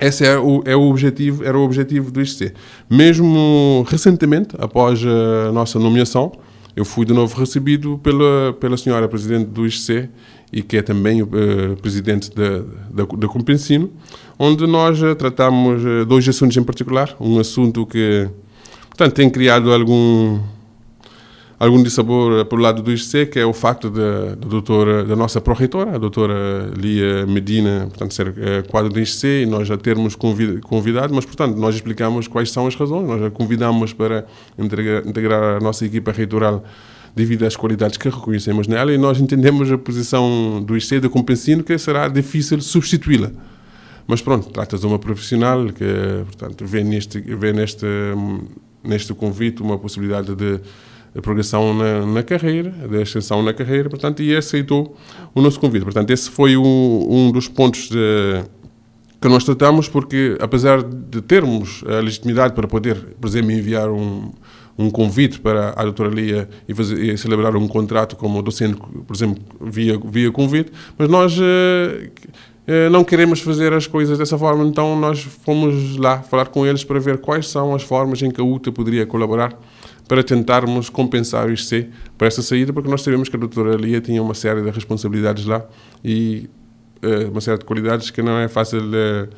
esse é o, é o objetivo, era o objetivo do ICC. Mesmo recentemente, após a nossa nomeação, eu fui de novo recebido pela, pela senhora presidente do ICC e que é também o uh, presidente da, da, Compensino, onde nós uh, uh, dois assuntos em particular. Um assunto que, portanto, tem criado algum algum dissabor por lado do ICC, que é o facto da, da doutora, da nossa pró-reitora, a doutora Lia Medina, portanto, ser é, quadro do ICC e nós já termos convidado, mas, portanto, nós explicamos quais são as razões, nós a convidamos para integrar, integrar a nossa equipa reitoral devido às qualidades que reconhecemos nela e nós entendemos a posição do ICC da Compensino que será difícil substituí-la. Mas pronto, trata-se de uma profissional que, portanto, vê neste, vê neste, neste convite uma possibilidade de a progressão na, na, carreira, da ascensão na carreira, portanto, e aceitou o nosso convite. Portanto, esse foi um, um dos pontos de, que nós tratamos, porque apesar de termos a legitimidade para poder, por exemplo, enviar um, um convite para a doutora Lia e, fazer, e celebrar um contrato como docente, por exemplo, via, via convite, mas nós eh, eh, não queremos fazer as coisas dessa forma, então nós fomos lá falar com eles para ver quais são as formas em que a UTA poderia colaborar para tentarmos compensar o IC para essa saída, porque nós sabemos que a doutora Lia tinha uma série de responsabilidades lá e uh, uma série de qualidades que não é fácil uh,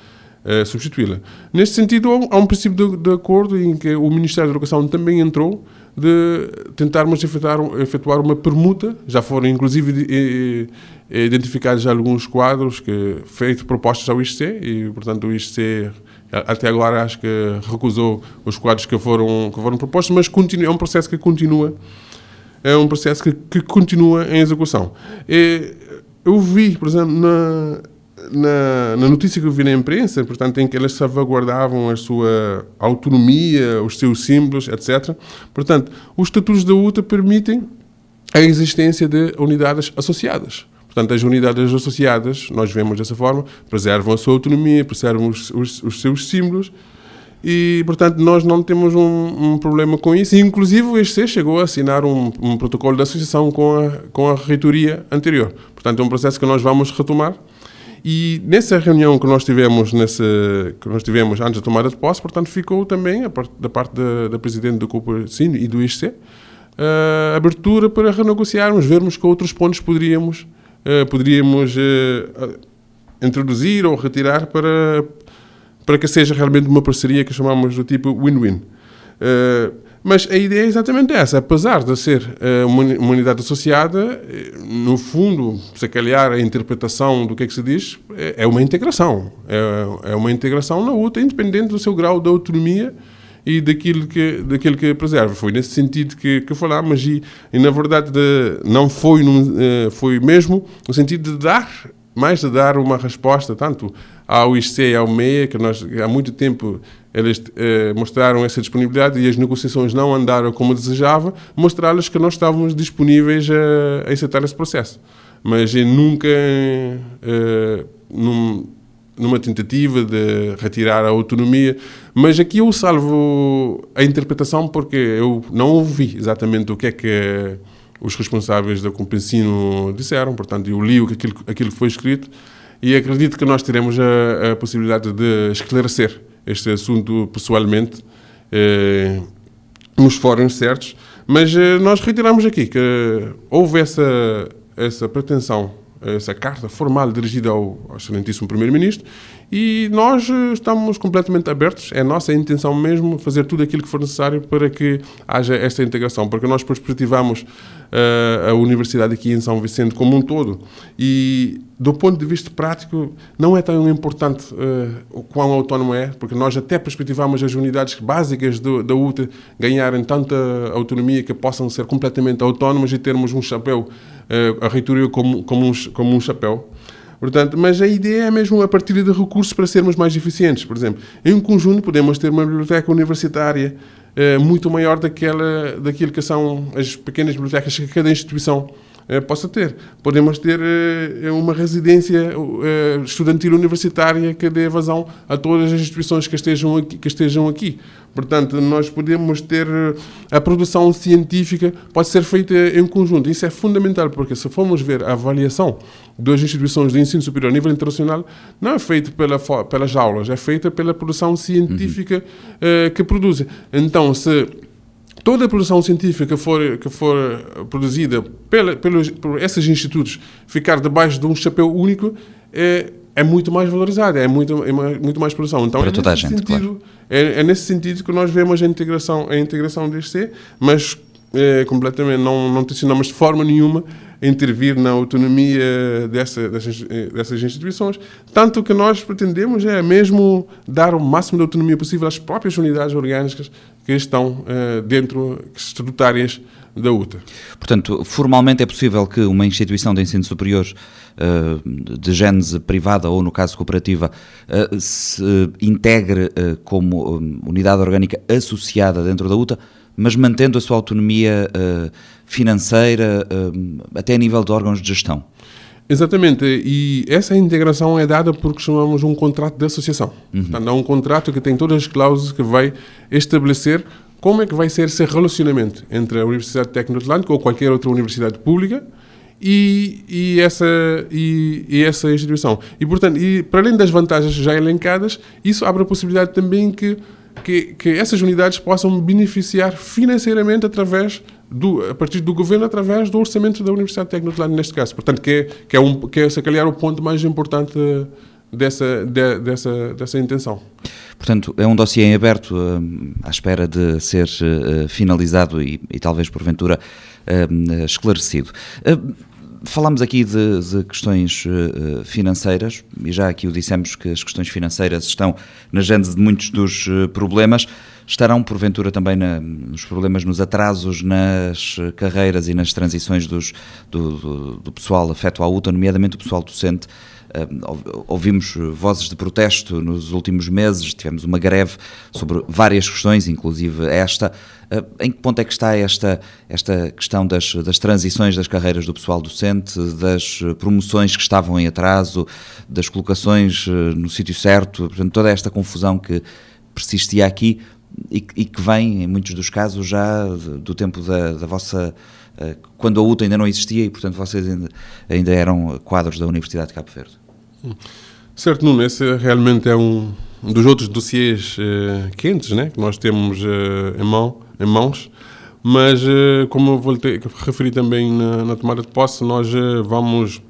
uh, substituí-la. Neste sentido, há um princípio de, de, acordo em que o Ministério da Educação também entrou de tentarmos efetuar, efetuar uma permuta, já foram inclusive identificados alguns quadros que feito propostas ao IC e, portanto, o IC até agora acho que recusou os quadros que foram, que foram propostos, mas continua, é um processo que continua, é um processo que, que continua em execução. E eu vi, por exemplo, na, na, na, notícia que eu vi na imprensa, portanto, em que elas salvaguardavam a sua autonomia, os seus símbolos, etc. Portanto, os estatutos da UTA permitem a existência de unidades associadas. Portanto, as unidades associadas, nós vemos dessa forma, preservam a sua autonomia, preservam os, os, os seus símbolos e, portanto, nós não temos um, um, problema com isso. Inclusive, o ESC chegou a assinar um, um, protocolo de associação com a, com a reitoria anterior. Portanto, é um processo que nós vamos retomar. E nessa reunião que nós tivemos, que nós tivemos antes da tomada de posse, portanto, ficou também, da parte da, da Presidente do Cine e do ISC, a abertura para renegociarmos, vermos que outros pontos poderíamos poderíamos uh, introduzir ou retirar para, para que seja realmente uma parceria que chamamos do tipo win-win. Uh, mas a ideia é exatamente essa. Apesar de ser uma, uma unidade associada, no fundo, se calhar a interpretação do que é que se diz é, é uma integração. É, é uma integração na outra, independente do seu grau de autonomia e daquilo que, daquilo que preserva. Foi nesse sentido que, que falámos e, e na verdade, de, não foi, num, eh, foi mesmo no sentido de dar, mais de dar uma resposta, tanto ao IC e ao MEA, que nós há muito tempo eles eh, mostraram essa disponibilidade e as negociações não andaram como desejava, mostrar-lhes que nós estávamos disponíveis a, a aceitar esse processo. Mas nunca, eh, num, numa tentativa de retirar a autonomia, mas aqui eu salvo a interpretação porque eu não ouvi exatamente o que é que os responsáveis da Compensino disseram, portanto eu li aquilo, aquilo que foi escrito e acredito que nós teremos a, a possibilidade de esclarecer este assunto pessoalmente eh, nos fóruns certos, mas eh, nós reiteramos aqui que houve essa, essa pretensão essa carta formal dirigida ao, ao excelentíssimo Primeiro-Ministro e nós eh, estamos completamente abertos, é nossa intenção mesmo fazer tudo aquilo que for necessário para que haja esta integração, porque nós perspectivamos uh, a universidade aqui em São Vicente como um todo e do ponto de vista prático não é tão importante uh, o quão autónomo é, porque nós até perspectivamos as unidades básicas do, da UTA ganharem tanta autonomia que possam ser completamente autónomas e termos um chapéu, uh, a reitoria como, como, um, como um chapéu. Portanto, mas a ideia é mesmo a partir de recursos para sermos mais eficientes. Por exemplo, em conjunto podemos ter uma biblioteca universitária eh, muito maior daquela, daquilo que são as pequenas bibliotecas que cada instituição eh, possa ter. Podemos ter eh, uma residência estudantil universitária que dê vazão a todas as instituições que estejam aqui. Que estejam aqui. Portanto, nós podemos ter a produção científica pode ser feita em conjunto. Isso é fundamental, porque se formos ver a avaliação das instituições de ensino superior a nível internacional, não é feita pela, pelas aulas, é feita pela produção científica uhum. que produzem. Então, se toda a produção científica que for, que for produzida pela, pelos, por esses institutos ficar debaixo de um chapéu único é, é muito mais valorizada, é muito, é muito mais produção. Então, Para é toda a gente, sentido, claro. é, é, nesse sentido que nós vemos a integração, a integração deste mas é, completamente, não, não tensionamos de forma nenhuma intervir na autonomia dessa, dessas, dessas instituições, tanto que nós pretendemos é mesmo dar o máximo de autonomia possível às próprias unidades orgânicas que estão uh, dentro, estatutárias da UTA. Portanto, formalmente é possível que uma instituição de ensino superior uh, de gênese privada ou, no caso, cooperativa, se integre como unidade orgânica associada dentro da UTA, mas mantendo a sua autonomia financeira, até a nível de órgãos de gestão. Exatamente, e essa integração é dada porque chamamos um contrato de associação. Uhum. Portanto, é um contrato que tem todas as cláusulas que vai estabelecer como é que vai ser esse relacionamento entre a Universidade Técnica do Atlântico ou qualquer outra universidade pública e, e, essa, e, e, essa instituição. E, portanto, e para além das vantagens já elencadas, isso abre a possibilidade também que, que, que essas unidades possam beneficiar financeiramente através do, a partir do governo através do orçamento da Universidade Técnica de neste caso. Portanto, que é, que é, um, que é se calhar o ponto mais importante dessa, de, dessa, dessa intenção. Portanto, é um dossiê em aberto uh, à espera de ser uh, finalizado e, e, talvez porventura uh, esclarecido. Falamos aqui de, de questões uh, financeiras e já aqui o dissemos que as questões financeiras estão na gênese de muitos dos uh, problemas. Estarão, porventura, também na, nos problemas, nos atrasos nas carreiras e nas transições dos, do, do, do pessoal afeto à UTA, nomeadamente o pessoal docente ouvimos vozes de protesto nos últimos meses, tivemos uma greve sobre várias questões, inclusive esta. Ah, em que ponto é que está esta, esta questão das, das transições das carreiras do pessoal docente, das promoções que estavam em atraso, das colocações no sítio certo, portanto, toda esta confusão que persistia aqui e, e que vem, em muitos dos casos, já do tempo da, da vossa quando a UTA ainda não existia e, portanto, vocês ainda, ainda eram quadros da Universidade de Cabo Verde. Certo, Nuno, esse realmente é um, dos outros dossiês uh, quentes né, que nós temos uh, em, mão, em mãos, mas uh, como eu voltei, referi também na, na, tomada de posse, nós vamos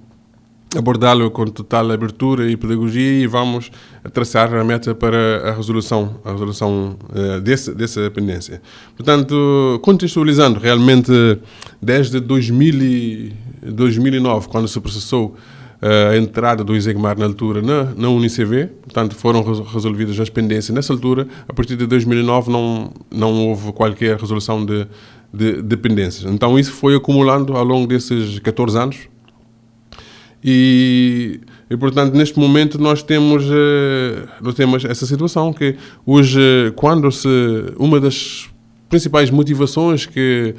abordá-lo com total abertura e pedagogia e vamos traçar a meta para a resolução, a resolução desse, dessa pendência. Portanto, contextualizando, realmente desde 2000 e, 2009, quando se processou a entrada do Isegmar na altura na, na UNICV, portanto foram resolvidas as pendências nessa altura. A partir de 2009 não, não houve qualquer resolução de, de, de pendências. Então isso foi acumulando ao longo desses 14 anos. E, e portanto neste momento nós temos, eh, nós temos essa situação que hoje quando se uma das principais motivações que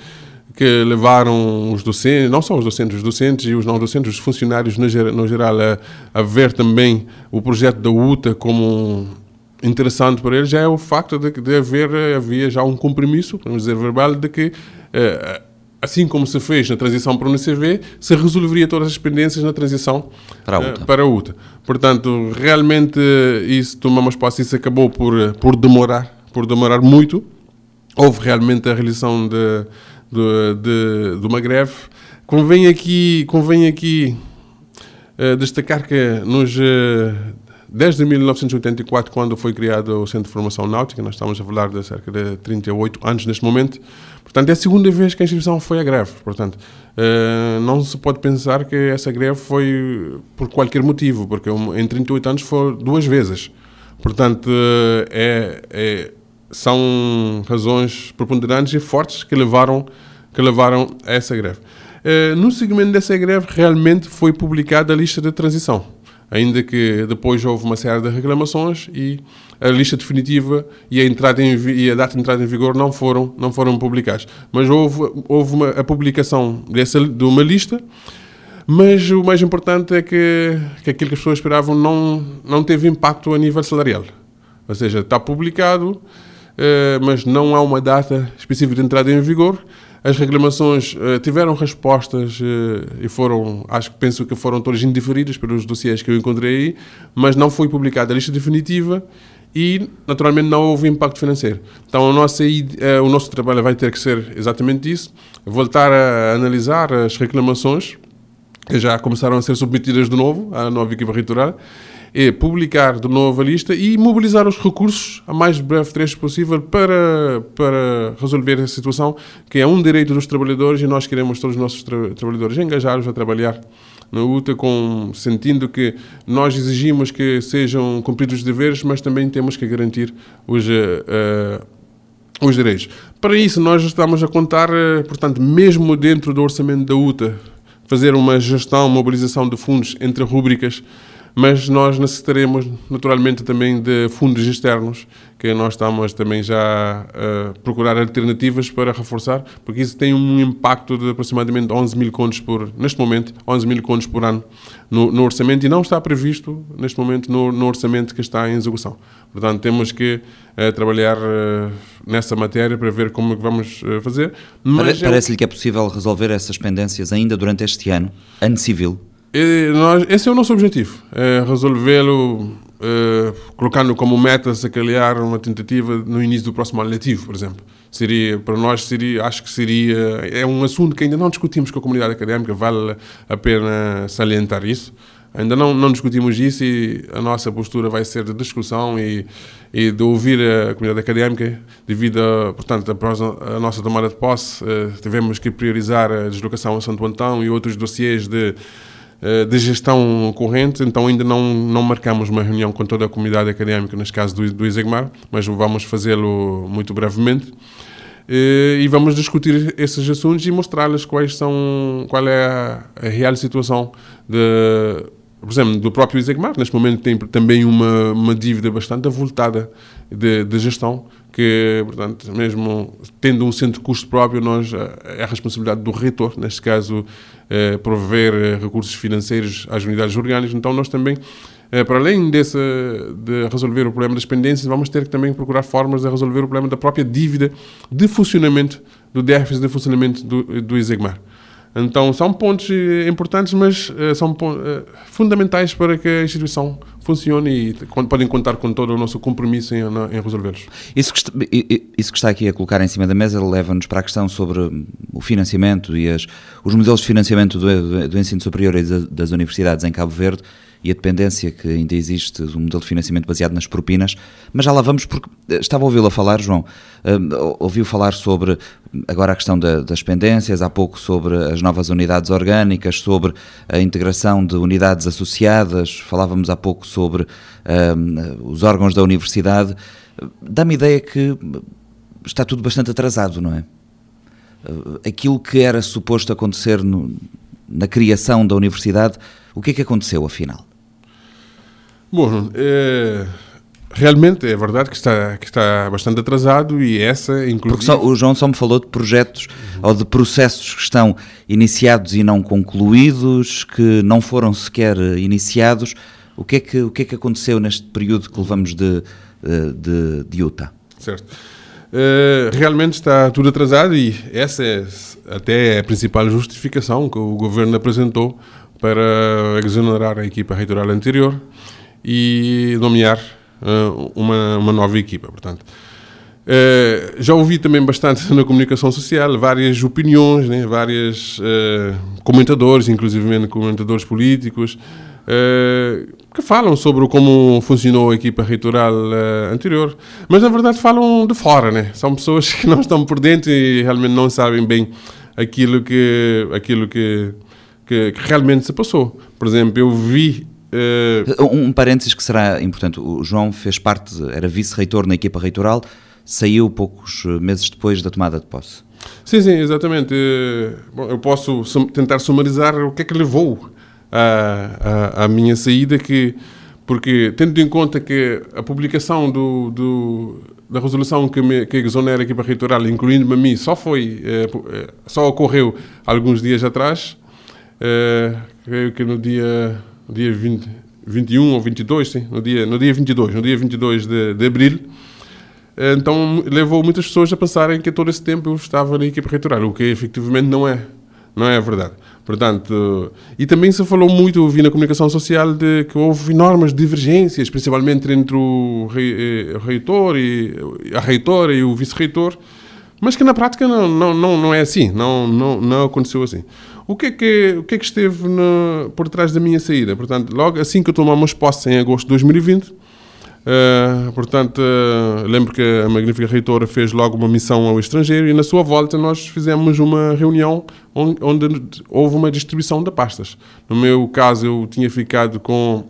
que levaram os docentes, não só os docentes, os docentes e os não docentes, os funcionários no, no geral, a, a, ver também o projeto da UTA como interessante para eles, já é o facto de, de haver havia já um compromisso, vamos dizer, verbal, de que eh, assim como se fez na transição para o NCV, se resolveria todas as pendências na transição para a UTA. Uh, para a UTA. Portanto, realmente isso tomamos posse, isso acabou por, por demorar, por demorar muito. Houve realmente a realização de de, de, de uma greve. Convém aqui, convém aqui uh, destacar que nos, uh, desde 1984, quando foi criado o Centro de Formação Náutica, nós estamos a falar de cerca de 38 anos neste momento, portanto é a segunda vez que a instituição foi à greve. Portanto, uh, não se pode pensar que essa greve foi por qualquer motivo, porque em 38 anos foi duas vezes. Portanto, é, é são razões preponderantes e fortes que levaram, que levaram a essa greve. Uh, no segmento dessa greve, realmente foi publicada a lista de transição. ainda que depois houve uma série de reclamações e a lista definitiva e a, entrada em, e a data de entrada em vigor não foram, não foram publicados. Mas houve, houve uma, a publicação dessa, de uma lista, mas o mais importante é que, que aquilo que as pessoas esperavam não, não teve impacto a nível salarial. Ou seja, está publicado, eh, mas não há uma data específica de entrada em vigor. As reclamações uh, tiveram respostas uh, e foram, acho que penso que foram todas indiferidas pelos dossiês que eu encontrei aí, mas não foi publicada a lista definitiva e, naturalmente, não houve impacto financeiro. Então, nossa, o nosso trabalho vai ter que ser exatamente isso, voltar a analisar as reclamações que já começaram a ser submetidas de novo à nova equipa reitoral é publicar de novo a lista e mobilizar os recursos a mais breve trecho possível para, para resolver essa situação, que é um direito dos trabalhadores e nós queremos todos os nossos tra trabalhadores engajados a trabalhar na UTA, com, sentindo que nós exigimos que sejam cumpridos os deveres, mas também temos que garantir os, uh, os direitos. Para isso, nós estamos a contar, uh, portanto, mesmo dentro do orçamento da UTA, fazer uma gestão, mobilização de fundos entre rubricas mas nós necessitaremos naturalmente também de fundos externos, que nós estamos também já a procurar alternativas para reforçar, porque isso tem um impacto de aproximadamente 11 mil contos por, neste momento, 11 mil contos por ano no, no, orçamento e não está previsto neste momento no, no, orçamento que está em execução. Portanto, temos que uh, trabalhar uh, nessa matéria para ver como é vamos uh, fazer. Parece-lhe que é possível resolver essas pendências ainda durante este ano, ano civil? Nós, esse é o nosso objetivo, é resolvê-lo é, colocando como meta se calhar uma tentativa no início do próximo ano letivo, por exemplo. Seria, para nós, seria, acho que seria, é um assunto que ainda não discutimos com a comunidade académica, vale a pena salientar isso. Ainda não, não discutimos isso e a nossa postura vai ser de discussão e, e de ouvir a comunidade académica devido, a, portanto, a nossa tomada de posse, eh, tivemos que priorizar a deslocação a Santo Antão e outros dossiês de de gestão corrente, então ainda não, não marcamos uma reunião com toda a comunidade académica, neste caso do, do ISEGMAR, mas vamos fazê-lo muito brevemente. Eh, e vamos discutir esses assuntos e mostrar-lhes quais são, qual é a, a real situação de, por exemplo, do próprio ISEGMAR. Neste momento tem também uma, uma dívida bastante avultada de, de gestão, que, portanto, mesmo tendo um centro de custo próprio, nós, eh, é a responsabilidade do reitor, neste caso, eh, prover eh, recursos financeiros às unidades orgânicas. Então, nós também, para além desse, de resolver o problema das pendências, vamos ter que também procurar formas de resolver o problema da própria dívida de funcionamento, do déficit de funcionamento do, do ISEGMAR. Então, são pontos eh, importantes, mas uh, são uh, fundamentais para que a instituição funcione e podem contar com todo o nosso compromisso em, em resolvê-los. Isso, isso, que está aqui a colocar em cima da mesa leva-nos para a questão sobre o financiamento e as, os modelos de financiamento do, do, do ensino superior e das, das universidades em Cabo Verde e a dependência que ainda existe do modelo de financiamento baseado nas propinas, mas já lá vamos porque eh, estava a ouvi-lo a falar, João, uh, ouviu falar sobre agora a questão da, das pendências, há pouco sobre as novas unidades orgânicas, sobre a integração de unidades associadas, falávamos há pouco sobre uh, os órgãos da universidade, dá-me ideia que está tudo bastante atrasado, não é? Aquilo que era suposto acontecer no, na criação da universidade, o que é que aconteceu afinal? Bom, é, realmente é verdade que está, que está bastante atrasado e essa, inclusive... Porque só, o João só me falou de projetos uhum. ou de processos que estão iniciados e não concluídos, que não foram sequer iniciados. O que é que, o que, é que aconteceu neste período que levamos de, de, de Utah? Certo. Uh, realmente está tudo atrasado e essa é até a principal justificação que o governo apresentou para exonerar a equipa reitoral anterior e nomear uh, uma, uma nova equipa. Portanto, uh, já ouvi também bastante na comunicação social várias opiniões, né, vários uh, eh, comentadores, inclusive comentadores políticos, que falam sobre como funcionou a equipa reitoral anterior, mas na verdade falam de fora, né? São pessoas que não estão por dentro e realmente não sabem bem aquilo que aquilo que, que, que realmente se passou. Por exemplo, eu vi Uh... Um parênteses que será importante: o João fez parte, era vice-reitor na equipa reitoral, saiu poucos meses depois da tomada de posse. Sim, sim, exatamente. Eh, bom, eu posso tentar sumarizar o que é que levou a, a, minha saída, que porque tendo em conta que a publicação do, do da resolução que, me, que exonera a equipa reitoral, incluindo-me a mim, só foi, eh, eh, só ocorreu alguns dias atrás, eh, creio que no dia, no dia 20, 21 ou 22, sim, no dia, no dia 22, no dia 22 de, de abril, então levou muitas pessoas a pensarem que todo esse tempo eu estava na equipa reitoral, o que efetivamente não é, não é verdade. Portanto, e também se falou muito, eu vi na comunicação social, de que houve enormes divergências, principalmente entre o eh, reitor e a reitora e o vice-reitor, mas que na prática não, não, não, não é assim, não, não, não aconteceu assim. O que é que, o que, é que esteve no, por trás da minha saída? Portanto, logo assim que eu tomamos posse em agosto de 2020, Uh, portanto, uh, lembro que a magnífica reitora fez logo uma missão ao estrangeiro e na sua volta nós fizemos uma reunião onde, onde houve uma distribuição de pastas. No meu caso, eu tinha ficado com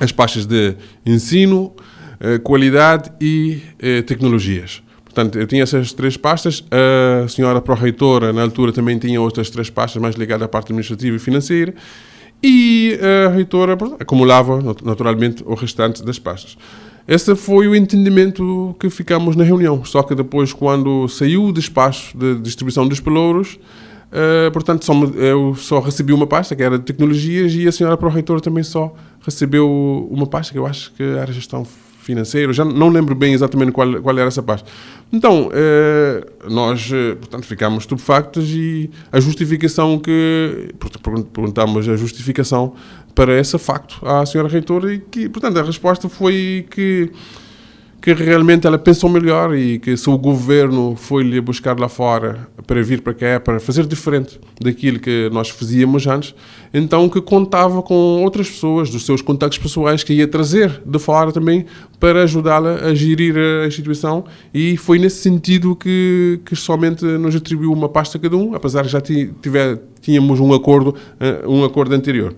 as pastas de ensino, uh, qualidade e tecnologias. Portanto, eu tinha essas três pastas. A senhora pró-reitora, na altura, também tinha outras três pastas mais ligadas à parte administrativa e financeira. E a reitora acumulava, naturalmente, o restante das pastas. Esse foi o entendimento que ficamos na reunião. Só que depois, quando saiu o despacho de distribuição dos pelouros, uh, portanto, só, eu só recebi uma pasta, que era de tecnologias, e a senhora Pró-Reitora também só recebeu uma pasta, que eu acho que era gestão financeira. Já não lembro bem exatamente qual, qual era essa pasta. Então, uh, nós, uh, portanto, ficámos estupefactos e a justificação que... Perguntámos a justificação para esse facto à senhora reitora e que, portanto, a resposta foi que que realmente ela pensou melhor e que se o governo foi-lhe buscar lá fora para vir para cá, para fazer diferente daquilo que nós fazíamos antes, então que contava com outras pessoas, dos seus contactos pessoais, que ia trazer de fora também para ajudá-la a gerir a instituição e foi nesse sentido que, que somente nos atribuiu uma pasta cada um, apesar de já tiver, tínhamos um acordo, eh, um acordo anterior.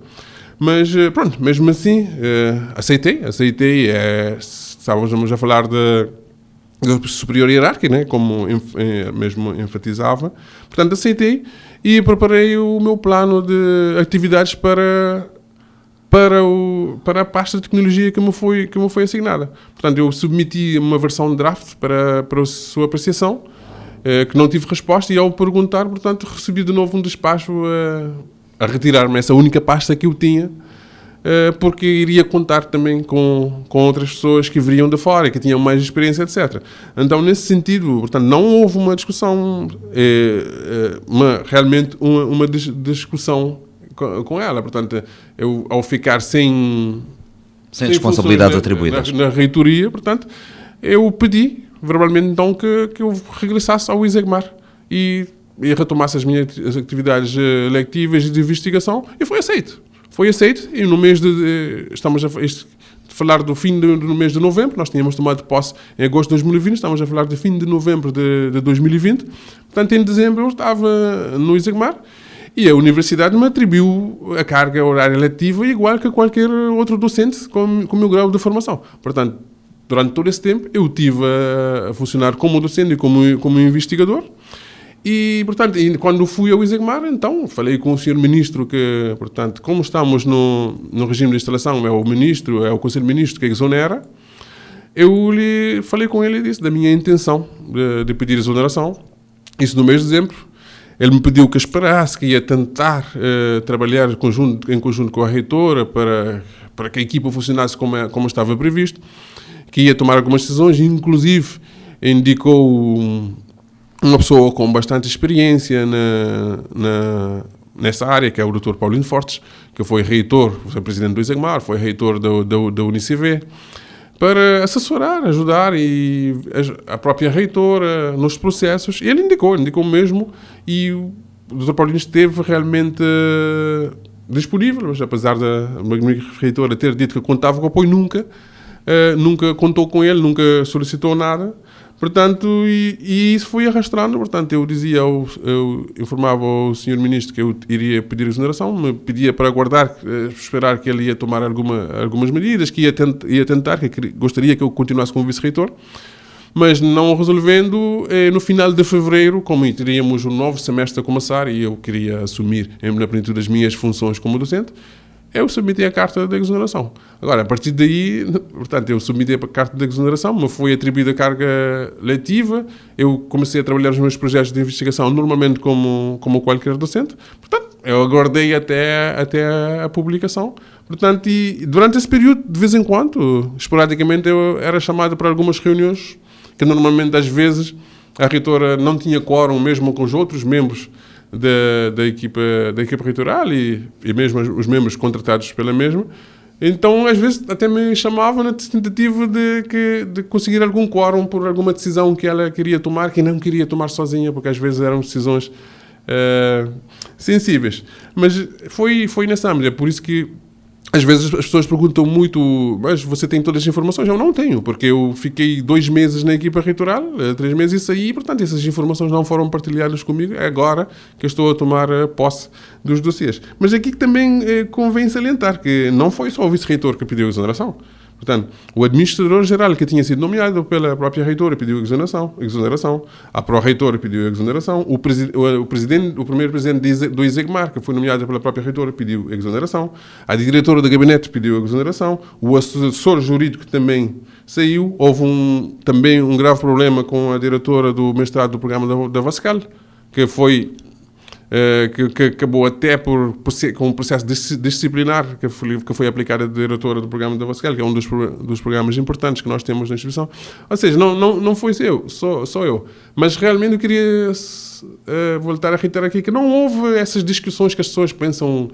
Mas eh, pronto, mesmo assim, uh, aceitei, aceitei. Uh, estávamos a falar de, de superior hierárquico, né? como mesmo enfatizava. Portanto, aceitei e preparei o meu plano de atividades para para, o, para a pasta de tecnologia que me, foi, que me foi assignada. Portanto, eu submeti uma versão de draft para, para a sua apreciação, que não tive resposta, e ao perguntar, portanto, recebi de novo um despacho a retirar-me essa única pasta que eu tinha, eh, porque iria contar também com, com outras pessoas que viriam de fora, que tinham mais experiência, etc. Então, nesse sentido, portanto, não houve uma discussão, é, é, uma, realmente uma, uma discussão com, com, ela. Portanto, eu, ao ficar sem... Sem, sem responsabilidades atribuídas. Na, na reitoria, portanto, eu pedi verbalmente então que, que eu regressasse ao ISEGMAR e e retomasse as minhas atividades eh, lectivas e de investigação e foi aceito. Foi aceito e no mês de. Estamos a falar do fim do, mês de novembro, nós tínhamos tomado posse em agosto de 2020, estamos a falar do fim de novembro de, de 2020. Portanto, em dezembro eu estava no Isagmar e a universidade me atribuiu a carga horária letiva igual que qualquer outro docente com, com o meu grau de formação. Portanto, durante todo esse tempo eu tive a, a funcionar como docente e como, como investigador. E, portanto, quando fui ao Isegmar, então, falei com o senhor ministro que, portanto, como estamos no, no regime de instalação, é o ministro, é o conselho ministro que exonera, eu lhe falei com ele e disse da minha intenção de, de pedir exoneração, isso no mês de dezembro. Ele me pediu que esperasse, que ia tentar uh, trabalhar conjunto, em conjunto com a reitora para, para que a equipa funcionasse como, é, como estava previsto, que ia tomar algumas decisões, inclusive indicou uma pessoa com bastante experiência na, na, nessa área, que é o Dr. Paulino Fortes, que foi reitor, foi presidente do ISEGMAR, foi reitor da, da, da UNICV, para assessorar, ajudar e a própria reitora nos processos. E ele indicou, indicou mesmo, e o Dr. Paulino esteve realmente uh, disponível, mas apesar da reitora ter dito que contava com apoio, nunca, uh, nunca contou com ele, nunca solicitou nada. Portanto, e, e, isso foi arrastando. Portanto, eu dizia, eu, eu informava o senhor ministro que eu iria pedir exoneração, me pedia para aguardar, eh, esperar que ele ia tomar alguma, algumas medidas, que ia, tent, ia tentar, que gostaria que eu continuasse como vice-reitor. Mas não resolvendo, eh, no final de fevereiro, como teríamos um novo semestre a começar e eu queria assumir, na plenitude, as minhas funções como docente, eu submeti a carta de exoneração. Agora, a partir daí, portanto, eu submeti a carta de exoneração, me foi atribuída a carga letiva, eu comecei a trabalhar nos meus projetos de investigação normalmente como, como qualquer docente, portanto, eu aguardei até, até a publicação. Portanto, e durante esse período, de vez em quando, esporadicamente, eu era chamado para algumas reuniões que normalmente, às vezes, a reitora não tinha quórum mesmo com os outros membros da, da, equipa, da equipa reitoral e, e mesmo os membros contratados pela mesma. Então, às vezes, até me chamavam na tentativa de, que, de conseguir algum quórum por alguma decisão que ela queria tomar, que não queria tomar sozinha, porque às vezes eram decisões uh, sensíveis. Mas foi, foi nessa medida, por isso que às vezes as pessoas perguntam muito, mas você tem todas as informações? Eu não tenho, porque eu fiquei dois meses na equipa reitoral, eh, três meses e saí, e, portanto essas informações não foram partilhadas comigo, é agora que eu estou a tomar eh, posse dos dossiês. Mas aqui também eh, convém salientar que não foi só o vice-reitor que pediu exoneração. Portanto, o administrador-geral que tinha sido nomeado pela própria reitora pediu exoneração, exoneração. a pró-reitora pediu exoneração, o, presi o, presidente, o primeiro presidente do ISEGMAR, que foi nomeado pela própria reitora, pediu exoneração, a diretora do gabinete pediu exoneração, o assessor jurídico também saiu, houve um, também um grave problema com a diretora do mestrado do programa da, da Vascal, que foi que, que, acabou até por, com um processo disciplinar que foi, que foi aplicado à diretora do programa da Vascal, que é um dos, dos programas importantes que nós temos na instituição. Ou seja, não, não, não foi eu, só, só eu. Mas realmente eu queria uh, voltar a reiterar aqui que não houve essas discussões que as pessoas pensam.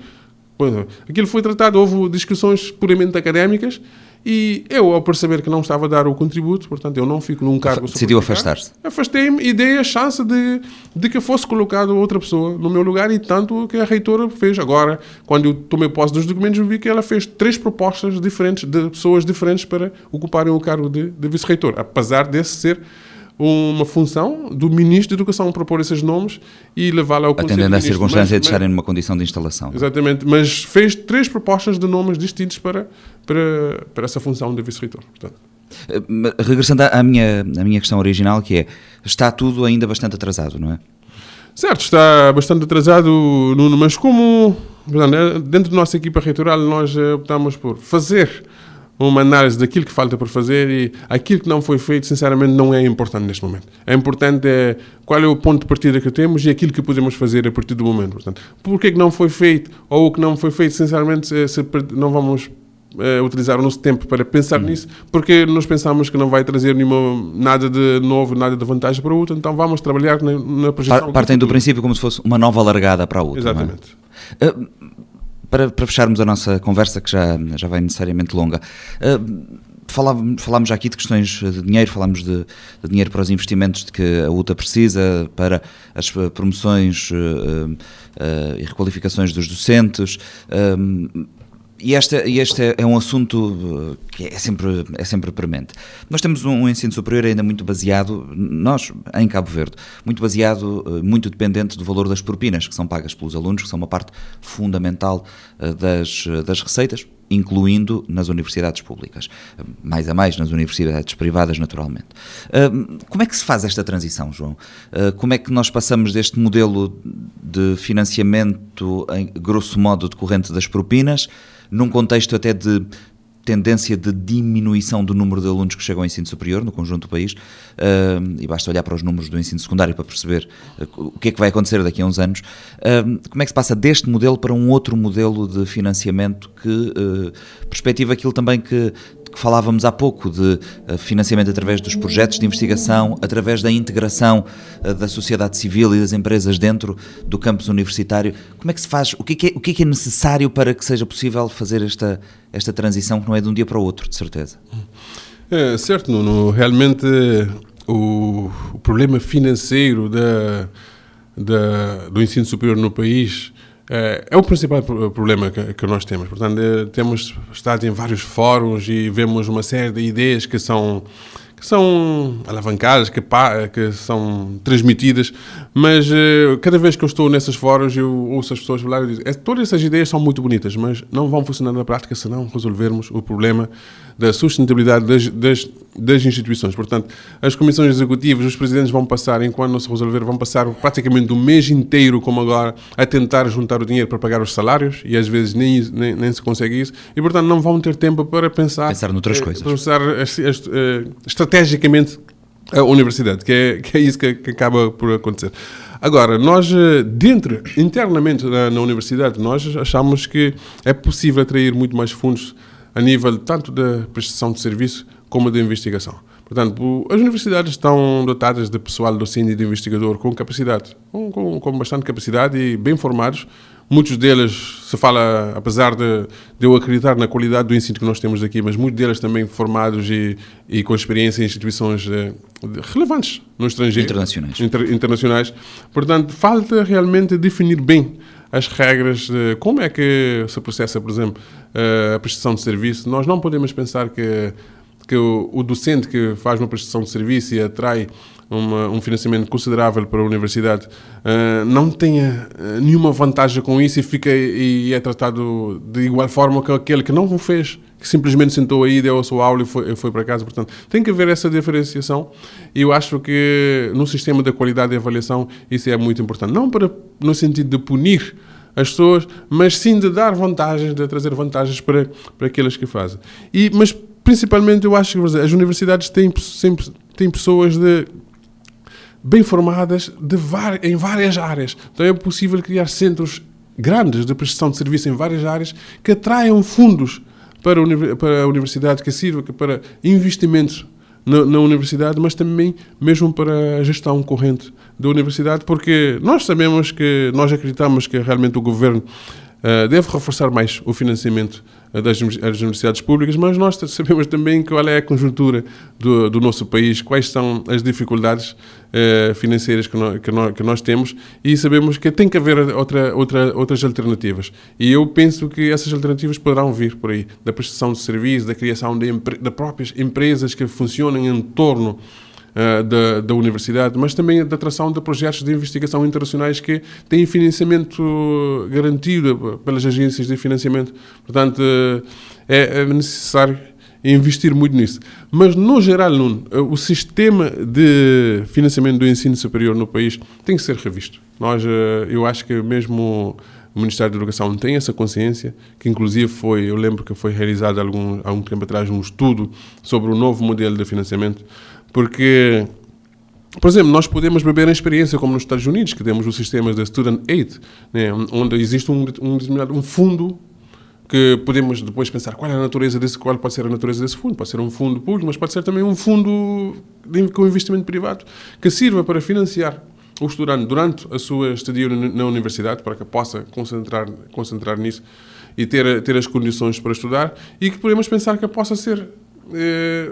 Aquilo foi tratado, houve discussões puramente académicas e eu, ao perceber que não estava a dar o contributo, portanto, eu não fico num cargo... Decidiu afastar-se? Afastei-me e dei a chance de, de que fosse colocada outra pessoa no meu lugar e tanto que a reitora fez. Agora, quando eu tomei posse dos documentos, vi que ela fez três propostas diferentes, de pessoas diferentes para ocuparem o cargo de, de vice-reitor, apesar desse ser uma função do Ministro da Educação propor esses nomes e levá-la ao Conselho Atendendo à circunstância de estarem numa condição de instalação. Exatamente, mas fez três propostas de nomes distintos para, para, para essa função de vice-reitor. Eh, regressando à minha, à minha questão original, que é, está tudo ainda bastante atrasado, não é? Certo, está bastante atrasado, Nuno, mas como dentro da nossa equipa reitoral nós eh, optamos por fazer uma análise daquilo que falta por fazer e aquilo que não foi feito, sinceramente, não é importante neste momento. É importante é qual é o ponto de partida que temos e aquilo que podemos fazer a partir do momento. Portanto, por que não foi feito ou o que não foi feito, sinceramente, se, se não vamos uh, utilizar o nosso tempo para pensar uhum. nisso, porque nós pensamos que não vai trazer nenhuma, nada de novo, nada de vantagem para o outro, então vamos trabalhar na, na projeção. Partem do princípio como se fosse uma nova largada para a outra. É? Exatamente. É? Uh, para, para, fecharmos a nossa conversa, que já, já vai necessariamente longa, uh, falávamos, falámos já aqui de questões de dinheiro, falámos de, de, dinheiro para os investimentos de que a UTA precisa, para as promoções uh, uh, e requalificações dos docentes. E este, este é, um assunto que é sempre, é sempre premente. Nós temos um, um, ensino superior ainda muito baseado, nós, em Cabo Verde, muito baseado, eh, muito dependente do valor das propinas que são pagas pelos alunos, que são uma parte fundamental eh, das, das receitas, incluindo nas universidades públicas. Mais a mais nas universidades privadas, naturalmente. Eh, como é que se faz esta transição, João? Como é que nós passamos deste modelo de financiamento, em grosso modo, decorrente das propinas, num contexto até de tendência de diminuição do número de alunos que chegam ao ensino superior no conjunto do país, uh, e basta olhar para os números do ensino secundário para perceber uh, o que é que vai acontecer daqui a uns anos. Uh, como é que se passa deste modelo para um outro modelo de financiamento que perspectiva aquilo também que que falávamos há pouco de eh, financiamento através dos projetos de investigação, através da integração eh, da sociedade civil e das empresas dentro do campus universitário. Como é que se faz? O que é, o que é, necessário para que seja possível fazer esta, esta transição que não é de um dia para o outro, de certeza? É, certo, Nuno. Realmente o, o problema financeiro da, da, do ensino superior no país é, é o principal problema que, nós temos. Portanto, é, temos estado em vários fóruns e vemos uma série de ideias que são que são alavancadas, que, que são transmitidas, mas uh, cada vez que eu estou nesses fóruns eu ouço as pessoas falar e dizem, é, todas essas ideias são muito bonitas, mas não vão funcionar na prática se não resolvermos o problema da sustentabilidade das, das, das instituições. Portanto, as comissões executivas, os presidentes vão passar, enquanto não se resolver, vão passar praticamente o mês inteiro, como agora, a tentar juntar o dinheiro para pagar os salários e às vezes nem, nem, nem se consegue isso. E, portanto, não vão ter tempo para pensar. Pensar noutras eh, coisas. Pensar eh, estrategicamente a universidade, que é, que é isso que, que acaba por acontecer. Agora, nós, eh, dentro, internamente na, na, universidade, nós achamos que é possível atrair muito mais fundos a nível tanto da prestação de serviço como da investigação. Portanto, as universidades estão dotadas de pessoal docente e de investigador com capacidade, com, com, com bastante capacidade e bem formados, Muitos deles, se fala, apesar de, de, eu acreditar na qualidade do ensino que nós temos aqui, mas muitos deles também formados e, e com experiência em instituições de, de, relevantes no estrangeiro. Internacionais. Inter, internacionais. Portanto, falta realmente definir bem as regras de como é que se processa, por exemplo, a prestação de serviço. Nós não podemos pensar que, que o, o docente que faz uma prestação de serviço e atrai uma, um financiamento considerável para a universidade, uh, não tenha eh, nenhuma vantagem com isso e, fica, e é tratado de igual forma que aquele que não o fez, que simplesmente sentou aí, deu a sua aula e foi, foi para casa. Portanto, tem que haver essa diferenciação e eu acho que no sistema da qualidade de avaliação isso é muito importante. Não para, no sentido de punir as pessoas, mas sim de dar vantagens, de trazer vantagens para, para aqueles que fazem. E, mas principalmente eu acho que as universidades têm sempre têm pessoas de bem formadas em várias áreas. Então é possível criar centros grandes de prestação de serviço em várias áreas que atraiam fundos para para a universidade, que sirva para investimentos na, na, universidade, mas também mesmo para a gestão corrente da universidade, porque nós sabemos que, nós acreditamos que realmente o governo uh, deve reforçar mais o financiamento das, das, universidades públicas, mas nós sabemos também qual é a conjuntura do, do nosso país, quais são as dificuldades eh, financeiras que nós, que, nós, que nós, temos e sabemos que tem que haver outra, outra, outras alternativas. E eu penso que essas alternativas poderão vir por aí, da prestação de serviços, da criação de, de próprias empresas que funcionem em torno uh, da, da universidade, mas também da atração de projetos de investigação internacionais que têm financiamento garantido pelas agências de financiamento. Portanto, uh, é, é necessário investir muito nisso. Mas, no geral, Nuno, o sistema de financiamento do ensino superior no país tem que ser revisto. Nós, eu acho que mesmo o Ministério da Educação tem essa consciência, que inclusive foi, eu lembro que foi realizado algum, há um tempo atrás um estudo sobre o novo modelo de financiamento porque, por exemplo, nós podemos beber a experiência como nos Estados Unidos, que temos os sistemas de Student Aid, né, onde existe um, um, um fundo que podemos depois pensar qual é a natureza desse, qual pode ser a natureza desse fundo. Pode ser um fundo público, mas pode ser também um fundo de, com investimento privado que sirva para financiar o estudante durante a sua estadia na universidade, para que possa concentrar, concentrar nisso e ter, ter as condições para estudar, e que podemos pensar que possa ser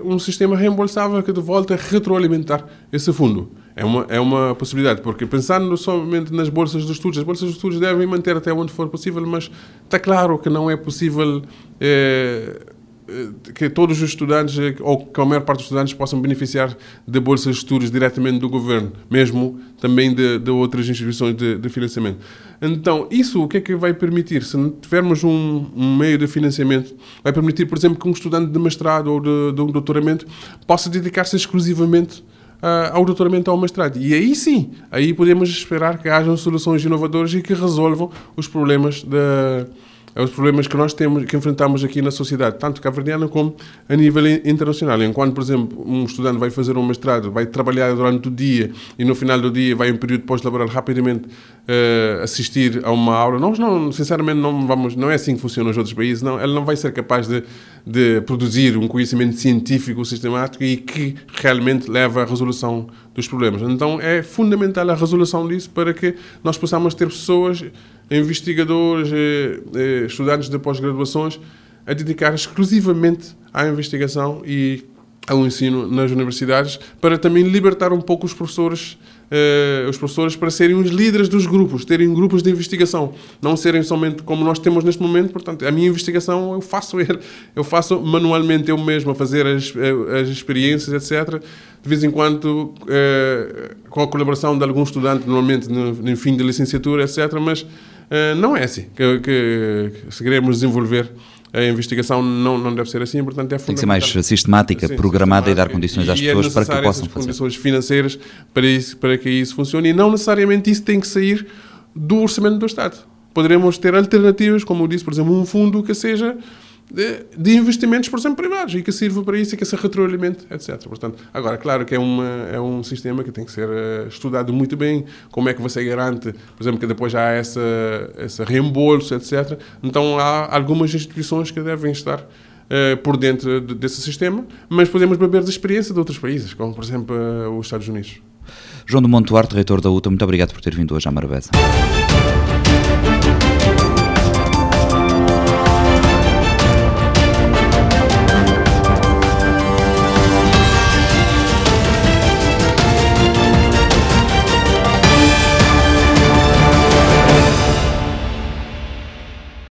um sistema reembolsável que de volta retroalimentar esse fundo. É uma, é uma possibilidade, porque pensando somente nas bolsas de estudos, as bolsas de estudos devem manter até onde for possível, mas está claro que não é possível eh, eh, que todos os estudantes, ou que a maior parte dos estudantes, possam beneficiar de bolsas de estudos diretamente do governo, mesmo também de, de outras instituições de, de, financiamento. Então, isso o que é que vai permitir? Se tivermos um, um, meio de financiamento, vai permitir, por exemplo, que um estudante de mestrado ou de, de um doutoramento possa dedicar-se exclusivamente uh, ao doutoramento ou ao mestrado. E aí sim, aí podemos esperar que hajam soluções inovadoras e que resolvam os problemas da é os problemas que nós temos, que enfrentamos aqui na sociedade, tanto cabo-verdiana como a nível internacional. Enquanto, por exemplo, um estudante vai fazer um mestrado, vai trabalhar durante o dia e no final do dia vai em período pós-laboral rapidamente uh, assistir a uma aula, nós não, sinceramente, não vamos, não é assim que funciona nos outros países, não, ele não vai ser capaz de, de produzir um conhecimento científico sistemático e que realmente leva à resolução dos problemas. Então, é fundamental a resolução disso para que nós possamos ter pessoas investigadores, eh, eh, estudantes de pós-graduações a dedicar exclusivamente à investigação e ao ensino nas universidades para também libertar um pouco os professores Uh, os professores para serem os líderes dos grupos, terem grupos de investigação, não serem somente como nós temos neste momento. Portanto, a minha investigação eu faço eu faço manualmente eu mesmo a fazer as, as experiências, etc. De vez em quando com a colaboração de algum estudante, normalmente no, no fim da licenciatura, etc. Mas não é assim que, que, que se queremos desenvolver a investigação não, não deve ser assim, portanto é fundamental. Tem que ser mais sistemática, Sim, programada sistemática, e dar condições às pessoas é para que possam fazer. condições financeiras para, isso, para que isso funcione e não necessariamente isso tem que sair do orçamento do Estado. Poderemos ter alternativas, como eu disse, por exemplo, um fundo que seja de, de, investimentos, por exemplo, privados e que sirva para isso e que se retroalimente, etc. Portanto, agora, claro que é, uma, é um sistema que tem que ser uh, estudado muito bem, como é que você garante, por exemplo, que depois há essa, esse reembolso, etc. Então, há algumas instituições que devem estar uh, por dentro de, desse sistema, mas podemos beber da experiência de outros países, como, por exemplo, uh, os Estados Unidos. João do Monte Duarte, reitor da UTA, muito obrigado por ter vindo hoje à Marabeza.